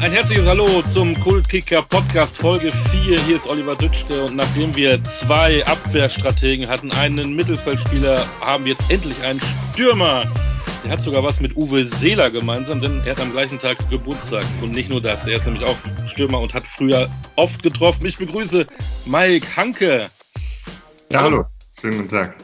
Ein herzliches Hallo zum Kultkicker Podcast Folge 4. Hier ist Oliver Dütschke und nachdem wir zwei Abwehrstrategen hatten, einen Mittelfeldspieler, haben wir jetzt endlich einen Stürmer. Der hat sogar was mit Uwe Seeler gemeinsam, denn er hat am gleichen Tag Geburtstag. Und nicht nur das, er ist nämlich auch Stürmer und hat früher oft getroffen. Ich begrüße Mike Hanke. Ja, hallo. Schönen guten Tag.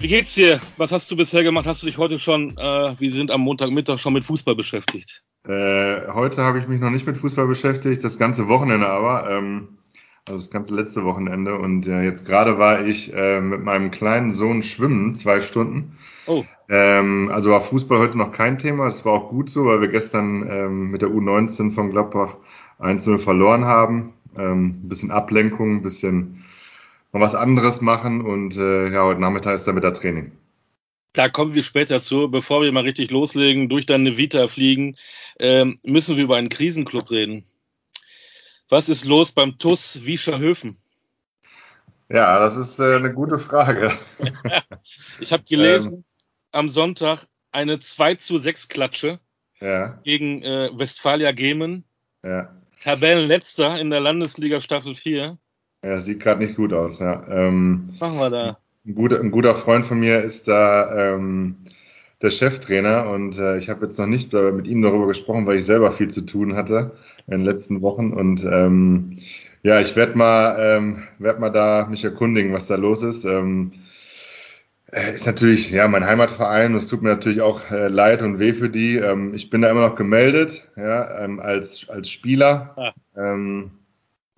Wie geht's dir? Was hast du bisher gemacht? Hast du dich heute schon, äh, wir sind am Montagmittag schon mit Fußball beschäftigt? Äh, heute habe ich mich noch nicht mit Fußball beschäftigt, das ganze Wochenende aber, ähm, also das ganze letzte Wochenende. Und äh, jetzt gerade war ich äh, mit meinem kleinen Sohn schwimmen, zwei Stunden. Oh. Ähm, also war Fußball heute noch kein Thema. Das war auch gut so, weil wir gestern ähm, mit der U19 von Gladbach 1-0 verloren haben. Ähm, ein bisschen Ablenkung, ein bisschen mal was anderes machen und äh, ja, heute Nachmittag ist dann wieder Training. Da kommen wir später zu. Bevor wir mal richtig loslegen, durch deine Vita fliegen, ähm, müssen wir über einen Krisenclub reden. Was ist los beim TUS Wiescherhöfen? Ja, das ist äh, eine gute Frage. ich habe gelesen, ähm, am Sonntag eine 2 zu 6 Klatsche ja. gegen äh, Westfalia Gemen. Ja. Tabellenletzter in der Landesliga Staffel 4. Ja, sieht gerade nicht gut aus, ja. Ähm, machen wir da? Ein guter, ein guter Freund von mir ist da ähm, der Cheftrainer und äh, ich habe jetzt noch nicht mit ihm darüber gesprochen, weil ich selber viel zu tun hatte in den letzten Wochen und ähm, ja, ich werde mal, ähm, werd mal da mich erkundigen, was da los ist. Ähm, äh, ist natürlich ja mein Heimatverein und es tut mir natürlich auch äh, leid und weh für die. Ähm, ich bin da immer noch gemeldet, ja, ähm, als als Spieler. Ah. Ähm,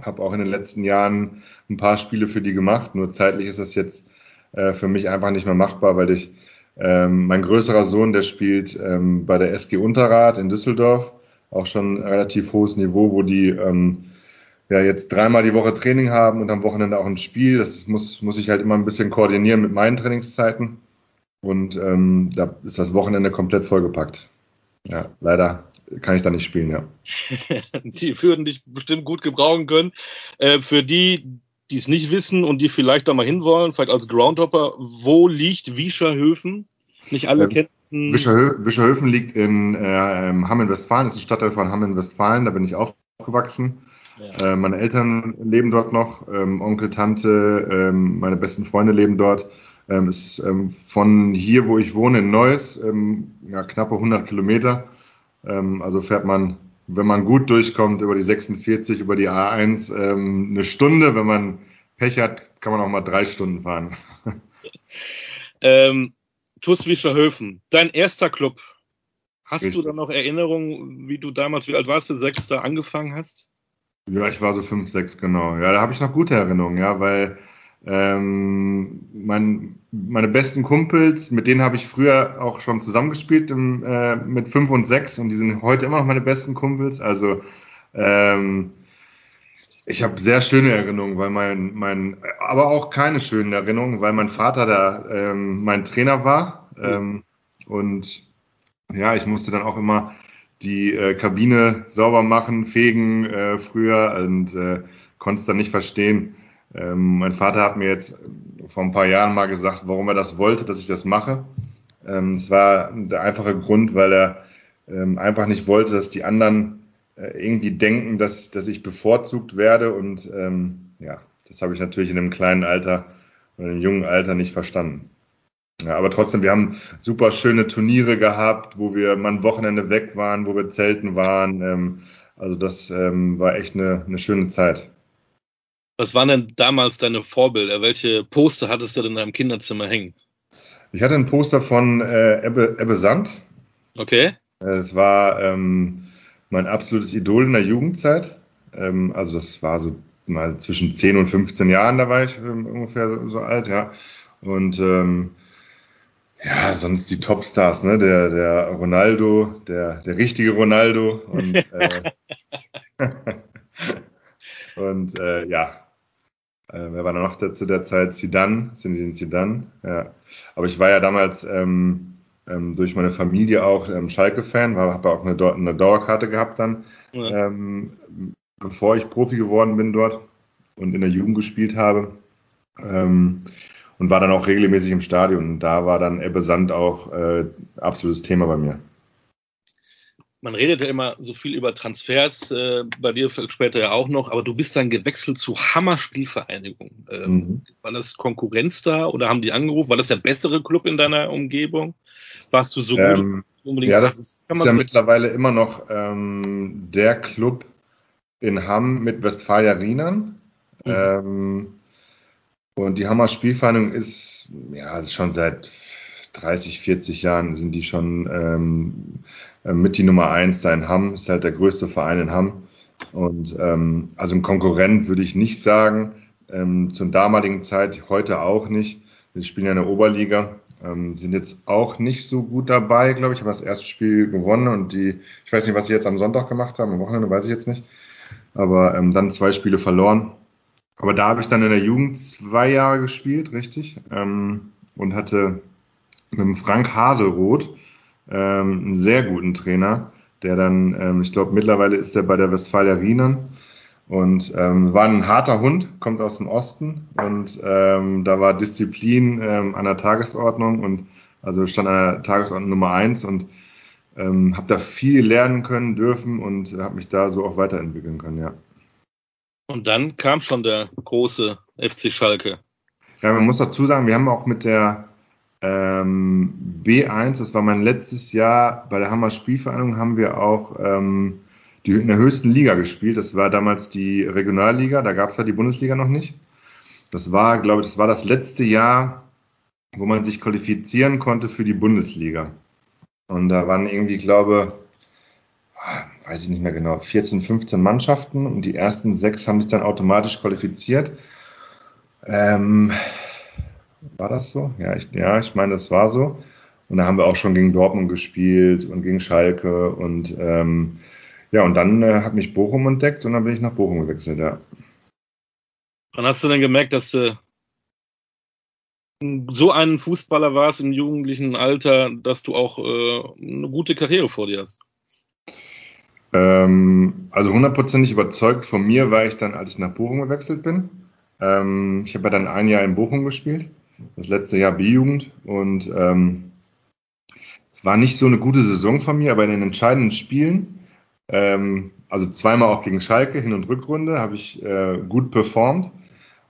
habe auch in den letzten Jahren ein paar Spiele für die gemacht. Nur zeitlich ist das jetzt äh, für mich einfach nicht mehr machbar, weil ich ähm, mein größerer Sohn, der spielt ähm, bei der SG Unterrad in Düsseldorf, auch schon relativ hohes Niveau, wo die ähm, ja jetzt dreimal die Woche Training haben und am Wochenende auch ein Spiel. Das muss, muss ich halt immer ein bisschen koordinieren mit meinen Trainingszeiten. Und ähm, da ist das Wochenende komplett vollgepackt. Ja, leider kann ich da nicht spielen, ja. die würden dich bestimmt gut gebrauchen können. Äh, für die, die es nicht wissen und die vielleicht da mal hinwollen, vielleicht als Groundhopper, wo liegt Wiescherhöfen? Nicht alle äh, kennen. Wischerhö Wischerhöfen liegt in äh, Hamm-in-Westfalen, ist ein Stadtteil von Hamm-in-Westfalen, da bin ich aufgewachsen. Ja. Äh, meine Eltern leben dort noch, ähm, Onkel, Tante, ähm, meine besten Freunde leben dort. Ähm, ist ähm, von hier, wo ich wohne, in Neuss, ähm, ja, knappe 100 Kilometer. Ähm, also fährt man, wenn man gut durchkommt, über die 46, über die A1 ähm, eine Stunde. Wenn man Pech hat, kann man auch mal drei Stunden fahren. ähm, TuS Höfen, dein erster Club. Hast Richtig. du da noch Erinnerungen, wie du damals, wie alt warst du, sechster angefangen hast? Ja, ich war so fünf, sechs, genau. Ja, da habe ich noch gute Erinnerungen, ja, weil ähm, mein, meine besten Kumpels, mit denen habe ich früher auch schon zusammengespielt im, äh, mit fünf und sechs und die sind heute immer noch meine besten Kumpels. Also ähm, ich habe sehr schöne Erinnerungen, weil mein, mein, aber auch keine schönen Erinnerungen, weil mein Vater da ähm, mein Trainer war. Ähm, und ja, ich musste dann auch immer die äh, Kabine sauber machen, fegen äh, früher und äh, konnte es dann nicht verstehen, ähm, mein Vater hat mir jetzt vor ein paar Jahren mal gesagt, warum er das wollte, dass ich das mache. Ähm, es war der einfache Grund, weil er ähm, einfach nicht wollte, dass die anderen äh, irgendwie denken, dass, dass ich bevorzugt werde. Und ähm, ja, das habe ich natürlich in einem kleinen Alter oder einem jungen Alter nicht verstanden. Ja, aber trotzdem, wir haben super schöne Turniere gehabt, wo wir mal ein Wochenende weg waren, wo wir zelten waren. Ähm, also das war echt eine, eine schöne Zeit. Was waren denn damals deine Vorbilder? Welche Poster hattest du denn in deinem Kinderzimmer hängen? Ich hatte ein Poster von äh, Ebbe, Ebbe Sand. Okay. Es war ähm, mein absolutes Idol in der Jugendzeit. Ähm, also das war so mal zwischen 10 und 15 Jahren, da war ich ähm, ungefähr so, so, alt, ja. Und ähm, ja, sonst die Topstars, ne? Der, der Ronaldo, der, der richtige Ronaldo und, äh, und äh, ja, äh, wer war da noch zu der Zeit? Zidane, Zinedine Zidane, ja. Aber ich war ja damals ähm, ähm, durch meine Familie auch ähm, Schalke-Fan, habe auch eine, eine, Dauerkarte gehabt dann, ja. ähm, bevor ich Profi geworden bin dort und in der Jugend gespielt habe. Ähm, und war dann auch regelmäßig im Stadion. Und da war dann Ebbe Sand auch äh, absolutes Thema bei mir. Man redet ja immer so viel über Transfers, äh, bei dir später ja auch noch, aber du bist dann gewechselt zu Hammer Spielvereinigung. Ähm, mhm. War das Konkurrenz da oder haben die angerufen? War das der bessere Club in deiner Umgebung? Warst du so ähm, gut? Ja, das ist, ist ja mittlerweile immer noch ähm, der Club in Hamm mit Westfalia Rienern. Mhm. Ähm, und die Hammer Spielvereinigung ist ja schon seit 30, 40 Jahren sind die schon ähm, äh, mit die Nummer eins da in Hamm, ist halt der größte Verein in Hamm. Und ähm, also ein Konkurrent würde ich nicht sagen. Ähm, zur damaligen Zeit, heute auch nicht. Wir spielen ja in der Oberliga, ähm, sind jetzt auch nicht so gut dabei, glaube ich. Haben das erste Spiel gewonnen und die, ich weiß nicht, was sie jetzt am Sonntag gemacht haben, am Wochenende weiß ich jetzt nicht. Aber ähm, dann zwei Spiele verloren. Aber da habe ich dann in der Jugend zwei Jahre gespielt, richtig. Ähm, und hatte mit dem Frank Haselroth, ähm, einen sehr guten Trainer, der dann, ähm, ich glaube, mittlerweile ist er bei der Westfalia Rienern und ähm, war ein harter Hund, kommt aus dem Osten und ähm, da war Disziplin ähm, an der Tagesordnung und also stand an der Tagesordnung Nummer eins und ähm, habe da viel lernen können dürfen und habe mich da so auch weiterentwickeln können, ja. Und dann kam schon der große FC Schalke. Ja, man muss dazu sagen, wir haben auch mit der ähm, B1, das war mein letztes Jahr bei der Hammer Spielvereinigung, haben wir auch ähm, die, in der höchsten Liga gespielt. Das war damals die Regionalliga, da gab es ja die Bundesliga noch nicht. Das war, glaube ich, das war das letzte Jahr, wo man sich qualifizieren konnte für die Bundesliga. Und da waren irgendwie, glaube weiß ich nicht mehr genau, 14, 15 Mannschaften und die ersten sechs haben sich dann automatisch qualifiziert. Ähm, war das so? Ja, ich, ja, ich meine, das war so. Und da haben wir auch schon gegen Dortmund gespielt und gegen Schalke und ähm, ja, und dann äh, hat mich Bochum entdeckt und dann bin ich nach Bochum gewechselt, ja. Wann hast du denn gemerkt, dass du so ein Fußballer warst im jugendlichen Alter, dass du auch äh, eine gute Karriere vor dir hast? Ähm, also hundertprozentig überzeugt von mir war ich dann, als ich nach Bochum gewechselt bin. Ähm, ich habe ja dann ein Jahr in Bochum gespielt das letzte Jahr B-Jugend und ähm, es war nicht so eine gute Saison von mir, aber in den entscheidenden Spielen, ähm, also zweimal auch gegen Schalke, Hin- und Rückrunde, habe ich äh, gut performt.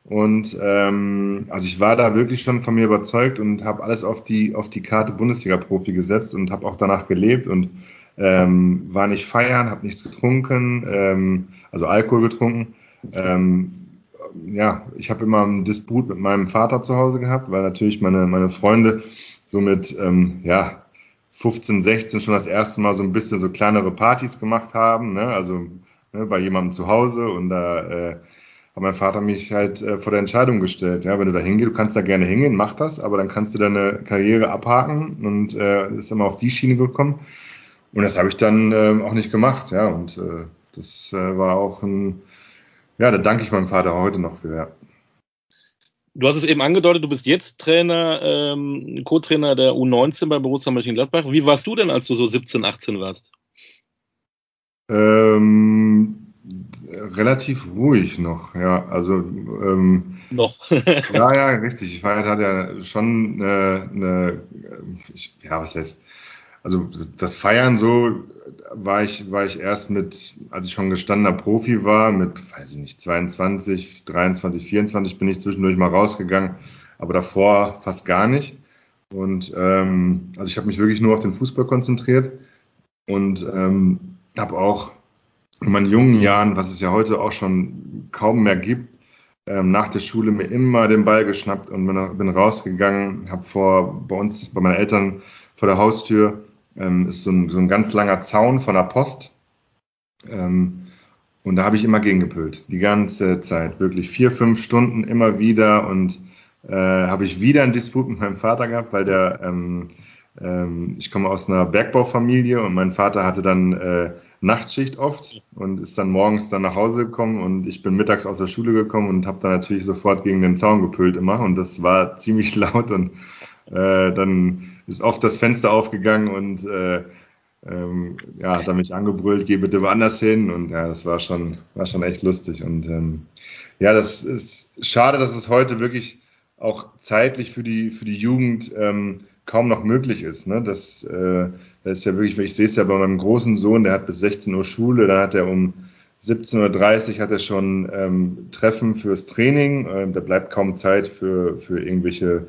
Und ähm, also ich war da wirklich schon von mir überzeugt und habe alles auf die auf die Karte Bundesliga-Profi gesetzt und habe auch danach gelebt und ähm, war nicht feiern, habe nichts getrunken, ähm, also Alkohol getrunken. Ähm, ja, ich habe immer einen Disput mit meinem Vater zu Hause gehabt, weil natürlich meine, meine Freunde so mit, ähm, ja, 15, 16 schon das erste Mal so ein bisschen so kleinere Partys gemacht haben, ne? also ne, bei jemandem zu Hause und da äh, hat mein Vater mich halt äh, vor der Entscheidung gestellt, ja, wenn du da hingehst, du kannst da gerne hingehen, mach das, aber dann kannst du deine Karriere abhaken und äh, ist immer auf die Schiene gekommen und das habe ich dann äh, auch nicht gemacht, ja, und äh, das äh, war auch ein ja, da danke ich meinem Vater heute noch für. Ja. Du hast es eben angedeutet, du bist jetzt Trainer, ähm, Co-Trainer der U19 bei Borussia Mönchengladbach. Wie warst du denn, als du so 17, 18 warst? Ähm, relativ ruhig noch, ja. Also ähm, noch. ja, ja, richtig. Ich war hatte ja schon eine, eine ja, was heißt, also das Feiern so war ich, war ich erst mit, als ich schon gestandener Profi war, mit, weiß ich nicht, 22, 23, 24 bin ich zwischendurch mal rausgegangen, aber davor fast gar nicht. Und ähm, also ich habe mich wirklich nur auf den Fußball konzentriert und ähm, habe auch in meinen jungen Jahren, was es ja heute auch schon kaum mehr gibt, ähm, nach der Schule mir immer den Ball geschnappt und bin, bin rausgegangen, habe vor bei uns, bei meinen Eltern vor der Haustür ähm, ist so ein, so ein ganz langer Zaun von der Post. Ähm, und da habe ich immer gegengepölt, die ganze Zeit, wirklich vier, fünf Stunden immer wieder. Und äh, habe ich wieder einen Disput mit meinem Vater gehabt, weil der, ähm, ähm, ich komme aus einer Bergbaufamilie und mein Vater hatte dann äh, Nachtschicht oft und ist dann morgens dann nach Hause gekommen und ich bin mittags aus der Schule gekommen und habe dann natürlich sofort gegen den Zaun gepölt immer und das war ziemlich laut und äh, dann ist oft das Fenster aufgegangen und äh, ähm, ja, hat er mich angebrüllt, geh bitte woanders hin. Und ja, das war schon, war schon echt lustig. Und ähm, ja, das ist schade, dass es heute wirklich auch zeitlich für die, für die Jugend ähm, kaum noch möglich ist, ne? dass, äh, Das ist ja wirklich, ich sehe es ja bei meinem großen Sohn, der hat bis 16 Uhr Schule, dann hat er um 17.30 Uhr hat er schon ähm, Treffen fürs Training. Ähm, da bleibt kaum Zeit für, für irgendwelche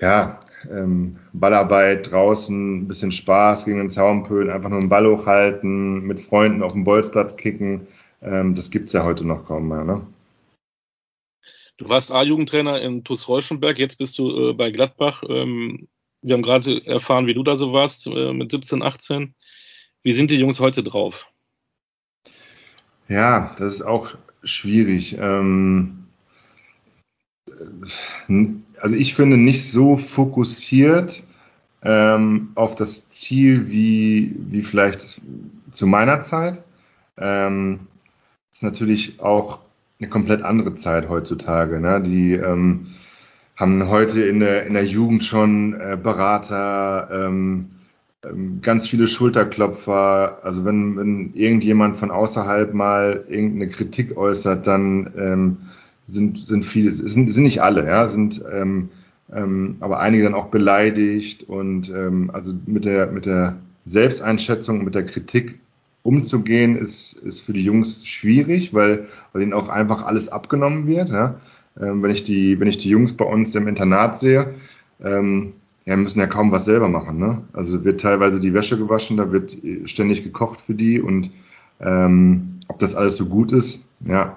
ja, ähm, Ballarbeit draußen, ein bisschen Spaß gegen den Zaunpölen, einfach nur einen Ball hochhalten, mit Freunden auf dem Bolzplatz kicken. Ähm, das gibt's ja heute noch kaum mehr. Ne? Du warst A-Jugendtrainer in TuS Reuschenberg, jetzt bist du äh, bei Gladbach. Ähm, wir haben gerade erfahren, wie du da so warst äh, mit 17, 18. Wie sind die Jungs heute drauf? Ja, das ist auch schwierig. Ähm, also ich finde nicht so fokussiert ähm, auf das Ziel wie, wie vielleicht zu meiner Zeit. Ähm, ist natürlich auch eine komplett andere Zeit heutzutage. Ne? Die ähm, haben heute in der, in der Jugend schon äh, Berater, ähm, ähm, ganz viele Schulterklopfer. Also wenn, wenn irgendjemand von außerhalb mal irgendeine Kritik äußert, dann ähm, sind, sind viele, sind, sind nicht alle, ja, sind ähm, ähm, aber einige dann auch beleidigt und ähm, also mit der, mit der Selbsteinschätzung, mit der Kritik umzugehen, ist, ist für die Jungs schwierig, weil, weil ihnen auch einfach alles abgenommen wird. Ja? Ähm, wenn, ich die, wenn ich die Jungs bei uns im Internat sehe, ähm, ja, müssen ja kaum was selber machen. Ne? Also wird teilweise die Wäsche gewaschen, da wird ständig gekocht für die und ähm, ob das alles so gut ist, ja,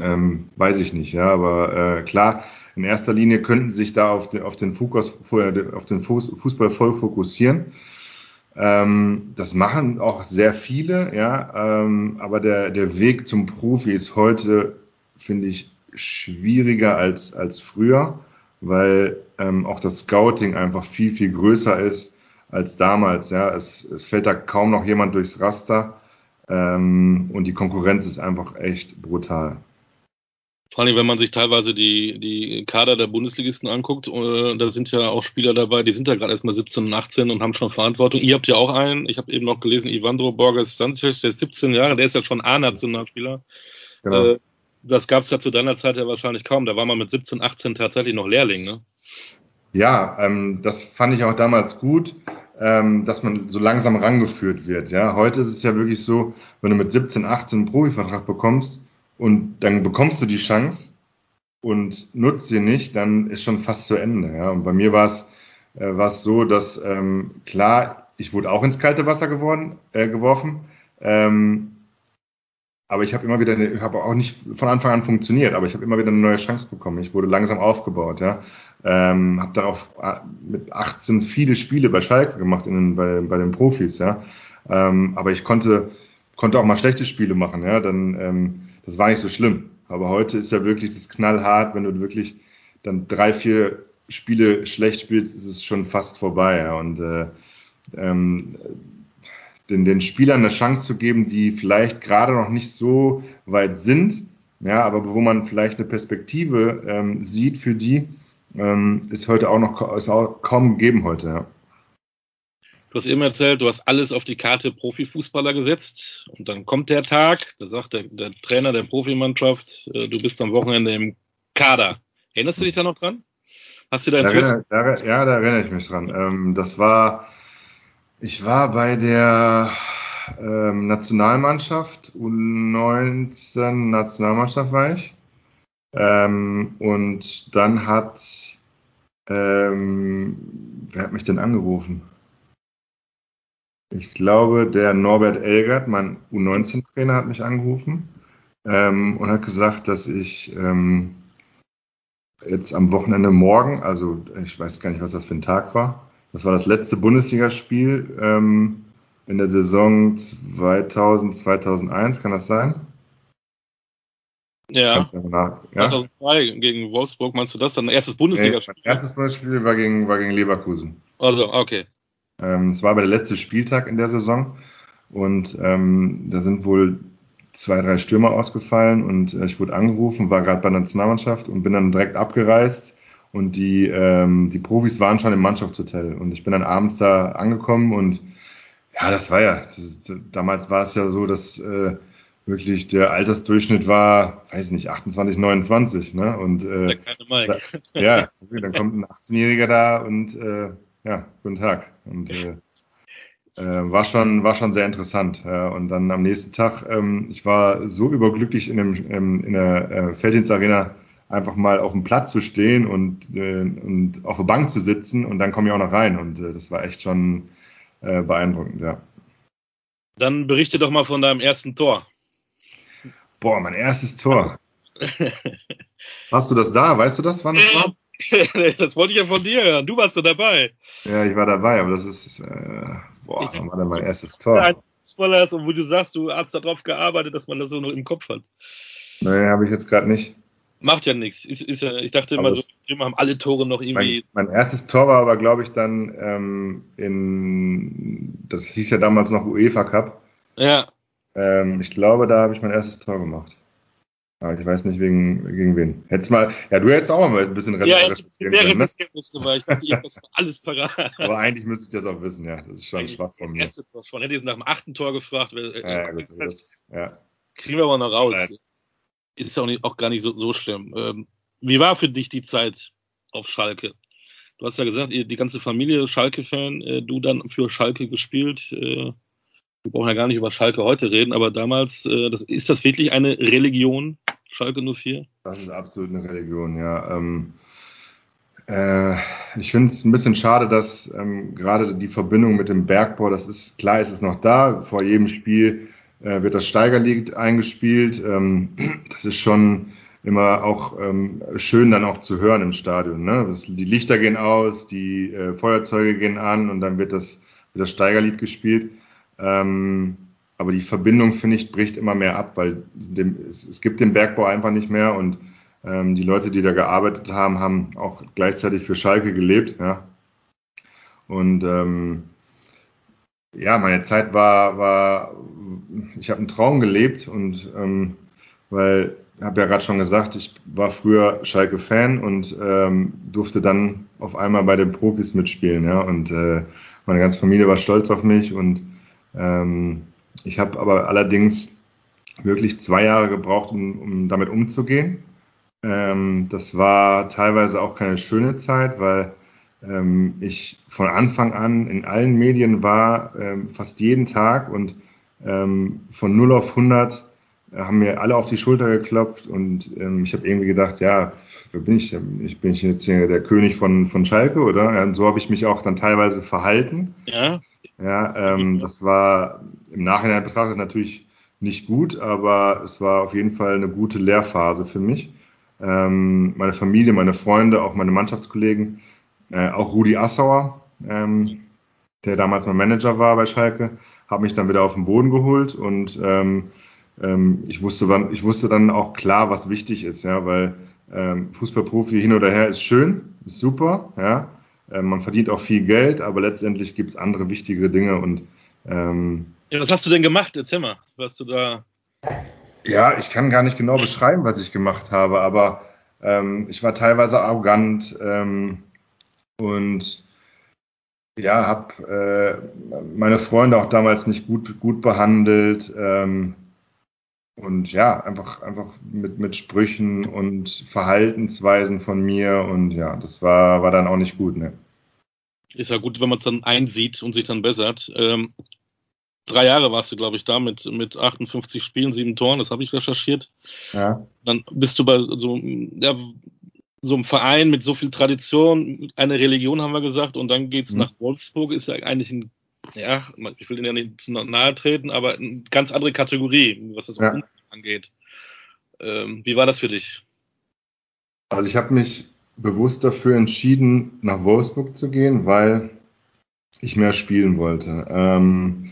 ähm, weiß ich nicht. Ja, aber äh, klar, in erster Linie könnten sich da auf den, auf den, Fokus, auf den Fußball voll fokussieren. Ähm, das machen auch sehr viele, ja, ähm, aber der, der Weg zum Profi ist heute, finde ich, schwieriger als, als früher weil ähm, auch das Scouting einfach viel, viel größer ist als damals. Ja. Es, es fällt da kaum noch jemand durchs Raster ähm, und die Konkurrenz ist einfach echt brutal. Vor allem, wenn man sich teilweise die, die Kader der Bundesligisten anguckt, äh, da sind ja auch Spieler dabei, die sind ja gerade erst mal 17 und 18 und haben schon Verantwortung. Ihr habt ja auch einen, ich habe eben noch gelesen, Ivandro Borges Sanchez, der ist 17 Jahre, der ist ja schon A-Nationalspieler. Genau. Äh, das gab es ja zu deiner Zeit ja wahrscheinlich kaum. Da war man mit 17, 18 tatsächlich noch Lehrling, ne? Ja, ähm, das fand ich auch damals gut, ähm, dass man so langsam rangeführt wird. Ja, heute ist es ja wirklich so, wenn du mit 17, 18 einen Profivertrag bekommst und dann bekommst du die Chance und nutzt sie nicht, dann ist schon fast zu Ende. Ja, und bei mir war es äh, war es so, dass ähm, klar, ich wurde auch ins kalte Wasser geworden, äh, geworfen. Ähm, aber ich habe immer wieder, ich habe auch nicht von Anfang an funktioniert, aber ich habe immer wieder eine neue Chance bekommen. Ich wurde langsam aufgebaut, ja. Ähm, habe dann auch äh, mit 18 viele Spiele bei Schalke gemacht in, bei, bei den Profis, ja. Ähm, aber ich konnte, konnte auch mal schlechte Spiele machen, ja. Dann, ähm, das war nicht so schlimm. Aber heute ist ja wirklich das knallhart, wenn du wirklich dann drei, vier Spiele schlecht spielst, ist es schon fast vorbei, ja. Und äh, ähm, den, den Spielern eine Chance zu geben, die vielleicht gerade noch nicht so weit sind, ja, aber wo man vielleicht eine Perspektive ähm, sieht für die, ähm, ist heute auch noch ist auch kaum gegeben heute, ja. Du hast eben erzählt, du hast alles auf die Karte Profifußballer gesetzt und dann kommt der Tag, da sagt der, der Trainer der Profimannschaft, äh, du bist am Wochenende im Kader. Erinnerst du dich da noch dran? Hast du da, da, da Ja, da erinnere ich mich dran. Ähm, das war ich war bei der ähm, Nationalmannschaft, U19 Nationalmannschaft war ich. Ähm, und dann hat, ähm, wer hat mich denn angerufen? Ich glaube, der Norbert Elgert, mein U19-Trainer, hat mich angerufen ähm, und hat gesagt, dass ich ähm, jetzt am Wochenende morgen, also ich weiß gar nicht, was das für ein Tag war, das war das letzte Bundesligaspiel ähm, in der Saison 2000, 2001, kann das sein? Ja. Nach, ja. 2002 gegen Wolfsburg, meinst du das? Dann erstes Bundesligaspiel? Nee, erstes Bundesligaspiel war gegen, war gegen Leverkusen. Also, okay. Ähm, es war aber der letzte Spieltag in der Saison und ähm, da sind wohl zwei, drei Stürmer ausgefallen und äh, ich wurde angerufen, war gerade bei der Nationalmannschaft und bin dann direkt abgereist und die, ähm, die Profis waren schon im Mannschaftshotel. Und ich bin dann abends da angekommen und ja, das war ja, das, damals war es ja so, dass äh, wirklich der Altersdurchschnitt war, weiß nicht, 28, 29. Ne? Und äh, da, ja, dann kommt ein 18-Jähriger da und äh, ja, guten Tag. Und äh, äh, war schon war schon sehr interessant. Äh, und dann am nächsten Tag, ähm, ich war so überglücklich in, dem, ähm, in der äh, Felddienstarena einfach mal auf dem Platz zu stehen und, äh, und auf der Bank zu sitzen und dann komme ich auch noch rein und äh, das war echt schon äh, beeindruckend, ja. Dann berichte doch mal von deinem ersten Tor. Boah, mein erstes Tor. Hast du das da? Weißt du das, wann das war? das wollte ich ja von dir hören. Du warst so dabei. Ja, ich war dabei, aber das ist, äh, boah, wann war denn mein erstes Tor? Spoiler und wo du sagst, du hast darauf gearbeitet, dass man das so noch im Kopf hat. Nee, habe ich jetzt gerade nicht. Macht ja nichts. Ist, ist ja, ich dachte immer, so, immer haben alle Tore noch irgendwie. Mein, mein erstes Tor war aber, glaube ich, dann ähm, in, das hieß ja damals noch UEFA Cup. Ja. Ähm, ich glaube, da habe ich mein erstes Tor gemacht. Aber ich weiß nicht, wegen, gegen wen. Hättest mal, ja, du hättest auch mal ein bisschen ja, recherchieren ja, können, ne? Müsste, weil ich dachte, ich habe alles parat. Aber eigentlich müsste ich das auch wissen, ja. Das ist schon eigentlich schwach von mir. Erste Tor schon. Hätte ich nach dem achten Tor gefragt. Äh, ja, ja, gut, das, ja. Kriegen wir aber noch raus. Nein ist auch, nicht, auch gar nicht so, so schlimm. Ähm, wie war für dich die Zeit auf Schalke? Du hast ja gesagt, die ganze Familie Schalke-Fan, äh, du dann für Schalke gespielt. Äh, wir brauchen ja gar nicht über Schalke heute reden, aber damals, äh, das, ist das wirklich eine Religion, Schalke 04? Das ist absolut eine Religion, ja. Ähm, äh, ich finde es ein bisschen schade, dass ähm, gerade die Verbindung mit dem Bergbau, das ist, klar ist es noch da, vor jedem Spiel äh, wird das Steigerlied eingespielt. Ähm, das ist schon immer auch ähm, schön dann auch zu hören im Stadion. Ne? Das, die Lichter gehen aus, die äh, Feuerzeuge gehen an und dann wird das, wird das Steigerlied gespielt. Ähm, aber die Verbindung, finde ich, bricht immer mehr ab, weil dem, es, es, gibt den Bergbau einfach nicht mehr und ähm, die Leute, die da gearbeitet haben, haben auch gleichzeitig für Schalke gelebt. Ja? Und ähm, ja, meine Zeit war, war ich habe einen Traum gelebt und ähm, weil habe ja gerade schon gesagt, ich war früher Schalke-Fan und ähm, durfte dann auf einmal bei den Profis mitspielen, ja. Und äh, meine ganze Familie war stolz auf mich und ähm, ich habe aber allerdings wirklich zwei Jahre gebraucht, um, um damit umzugehen. Ähm, das war teilweise auch keine schöne Zeit, weil ähm, ich von Anfang an in allen Medien war, ähm, fast jeden Tag und ähm, von 0 auf 100 äh, haben mir alle auf die Schulter geklopft und ähm, ich habe irgendwie gedacht, ja, wer bin ich? Ich bin jetzt hier der König von, von Schalke, oder? und so habe ich mich auch dann teilweise verhalten. Ja. Ja, ähm, das war im Nachhinein betrachtet natürlich nicht gut, aber es war auf jeden Fall eine gute Lehrphase für mich. Ähm, meine Familie, meine Freunde, auch meine Mannschaftskollegen, äh, auch Rudi Assauer, ähm, der damals mein Manager war bei Schalke, habe mich dann wieder auf den Boden geholt und ähm, ähm, ich wusste wann, ich wusste dann auch klar, was wichtig ist, ja, weil ähm, Fußballprofi hin oder her ist schön, ist super, ja, ähm, man verdient auch viel Geld, aber letztendlich gibt es andere wichtigere Dinge und ähm, ja, was hast du denn gemacht? Erzähl mal, was du da. Ja, ich kann gar nicht genau beschreiben, was ich gemacht habe, aber ähm, ich war teilweise arrogant ähm, und ja, habe äh, meine Freunde auch damals nicht gut, gut behandelt. Ähm, und ja, einfach, einfach mit, mit Sprüchen und Verhaltensweisen von mir. Und ja, das war, war dann auch nicht gut. Ne? Ist ja gut, wenn man es dann einsieht und sich dann bessert. Ähm, drei Jahre warst du, glaube ich, da mit, mit 58 Spielen, sieben Toren, das habe ich recherchiert. Ja. Dann bist du bei so, ja, so einem Verein mit so viel Tradition, eine Religion haben wir gesagt, und dann geht's mhm. nach Wolfsburg, ist ja eigentlich ein, ja, ich will Ihnen ja nicht zu nahe treten, aber eine ganz andere Kategorie, was das ja. angeht. Ähm, wie war das für dich? Also ich habe mich bewusst dafür entschieden, nach Wolfsburg zu gehen, weil ich mehr spielen wollte. Ähm,